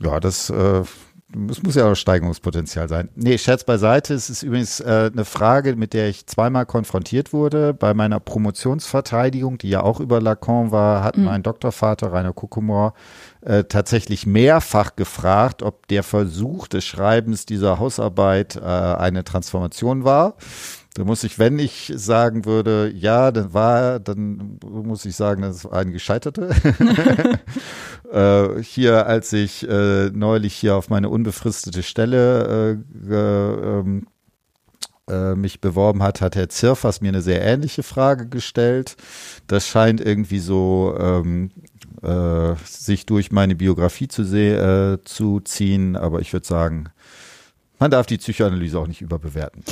Ja, das, äh, das muss ja auch Steigerungspotenzial sein. Nee, Scherz beiseite. Es ist übrigens äh, eine Frage, mit der ich zweimal konfrontiert wurde. Bei meiner Promotionsverteidigung, die ja auch über Lacan war, hat mein Doktorvater Rainer Kuckumor äh, tatsächlich mehrfach gefragt, ob der Versuch des Schreibens dieser Hausarbeit äh, eine Transformation war. Da muss ich, wenn ich sagen würde, ja, dann war, dann muss ich sagen, das war ein gescheiterte. äh, hier, als ich äh, neulich hier auf meine unbefristete Stelle äh, ähm, äh, mich beworben hat, hat Herr Zirfers mir eine sehr ähnliche Frage gestellt. Das scheint irgendwie so ähm, äh, sich durch meine Biografie zu, äh, zu ziehen, aber ich würde sagen, man darf die Psychoanalyse auch nicht überbewerten.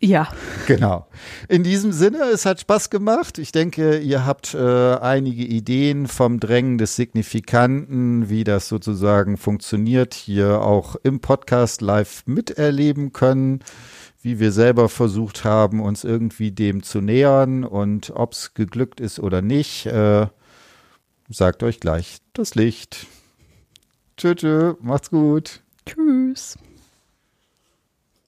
Ja. Genau. In diesem Sinne, es hat Spaß gemacht. Ich denke, ihr habt äh, einige Ideen vom Drängen des Signifikanten, wie das sozusagen funktioniert, hier auch im Podcast live miterleben können, wie wir selber versucht haben, uns irgendwie dem zu nähern und ob es geglückt ist oder nicht. Äh, sagt euch gleich das Licht. Tschö, tschö, macht's gut. Tschüss.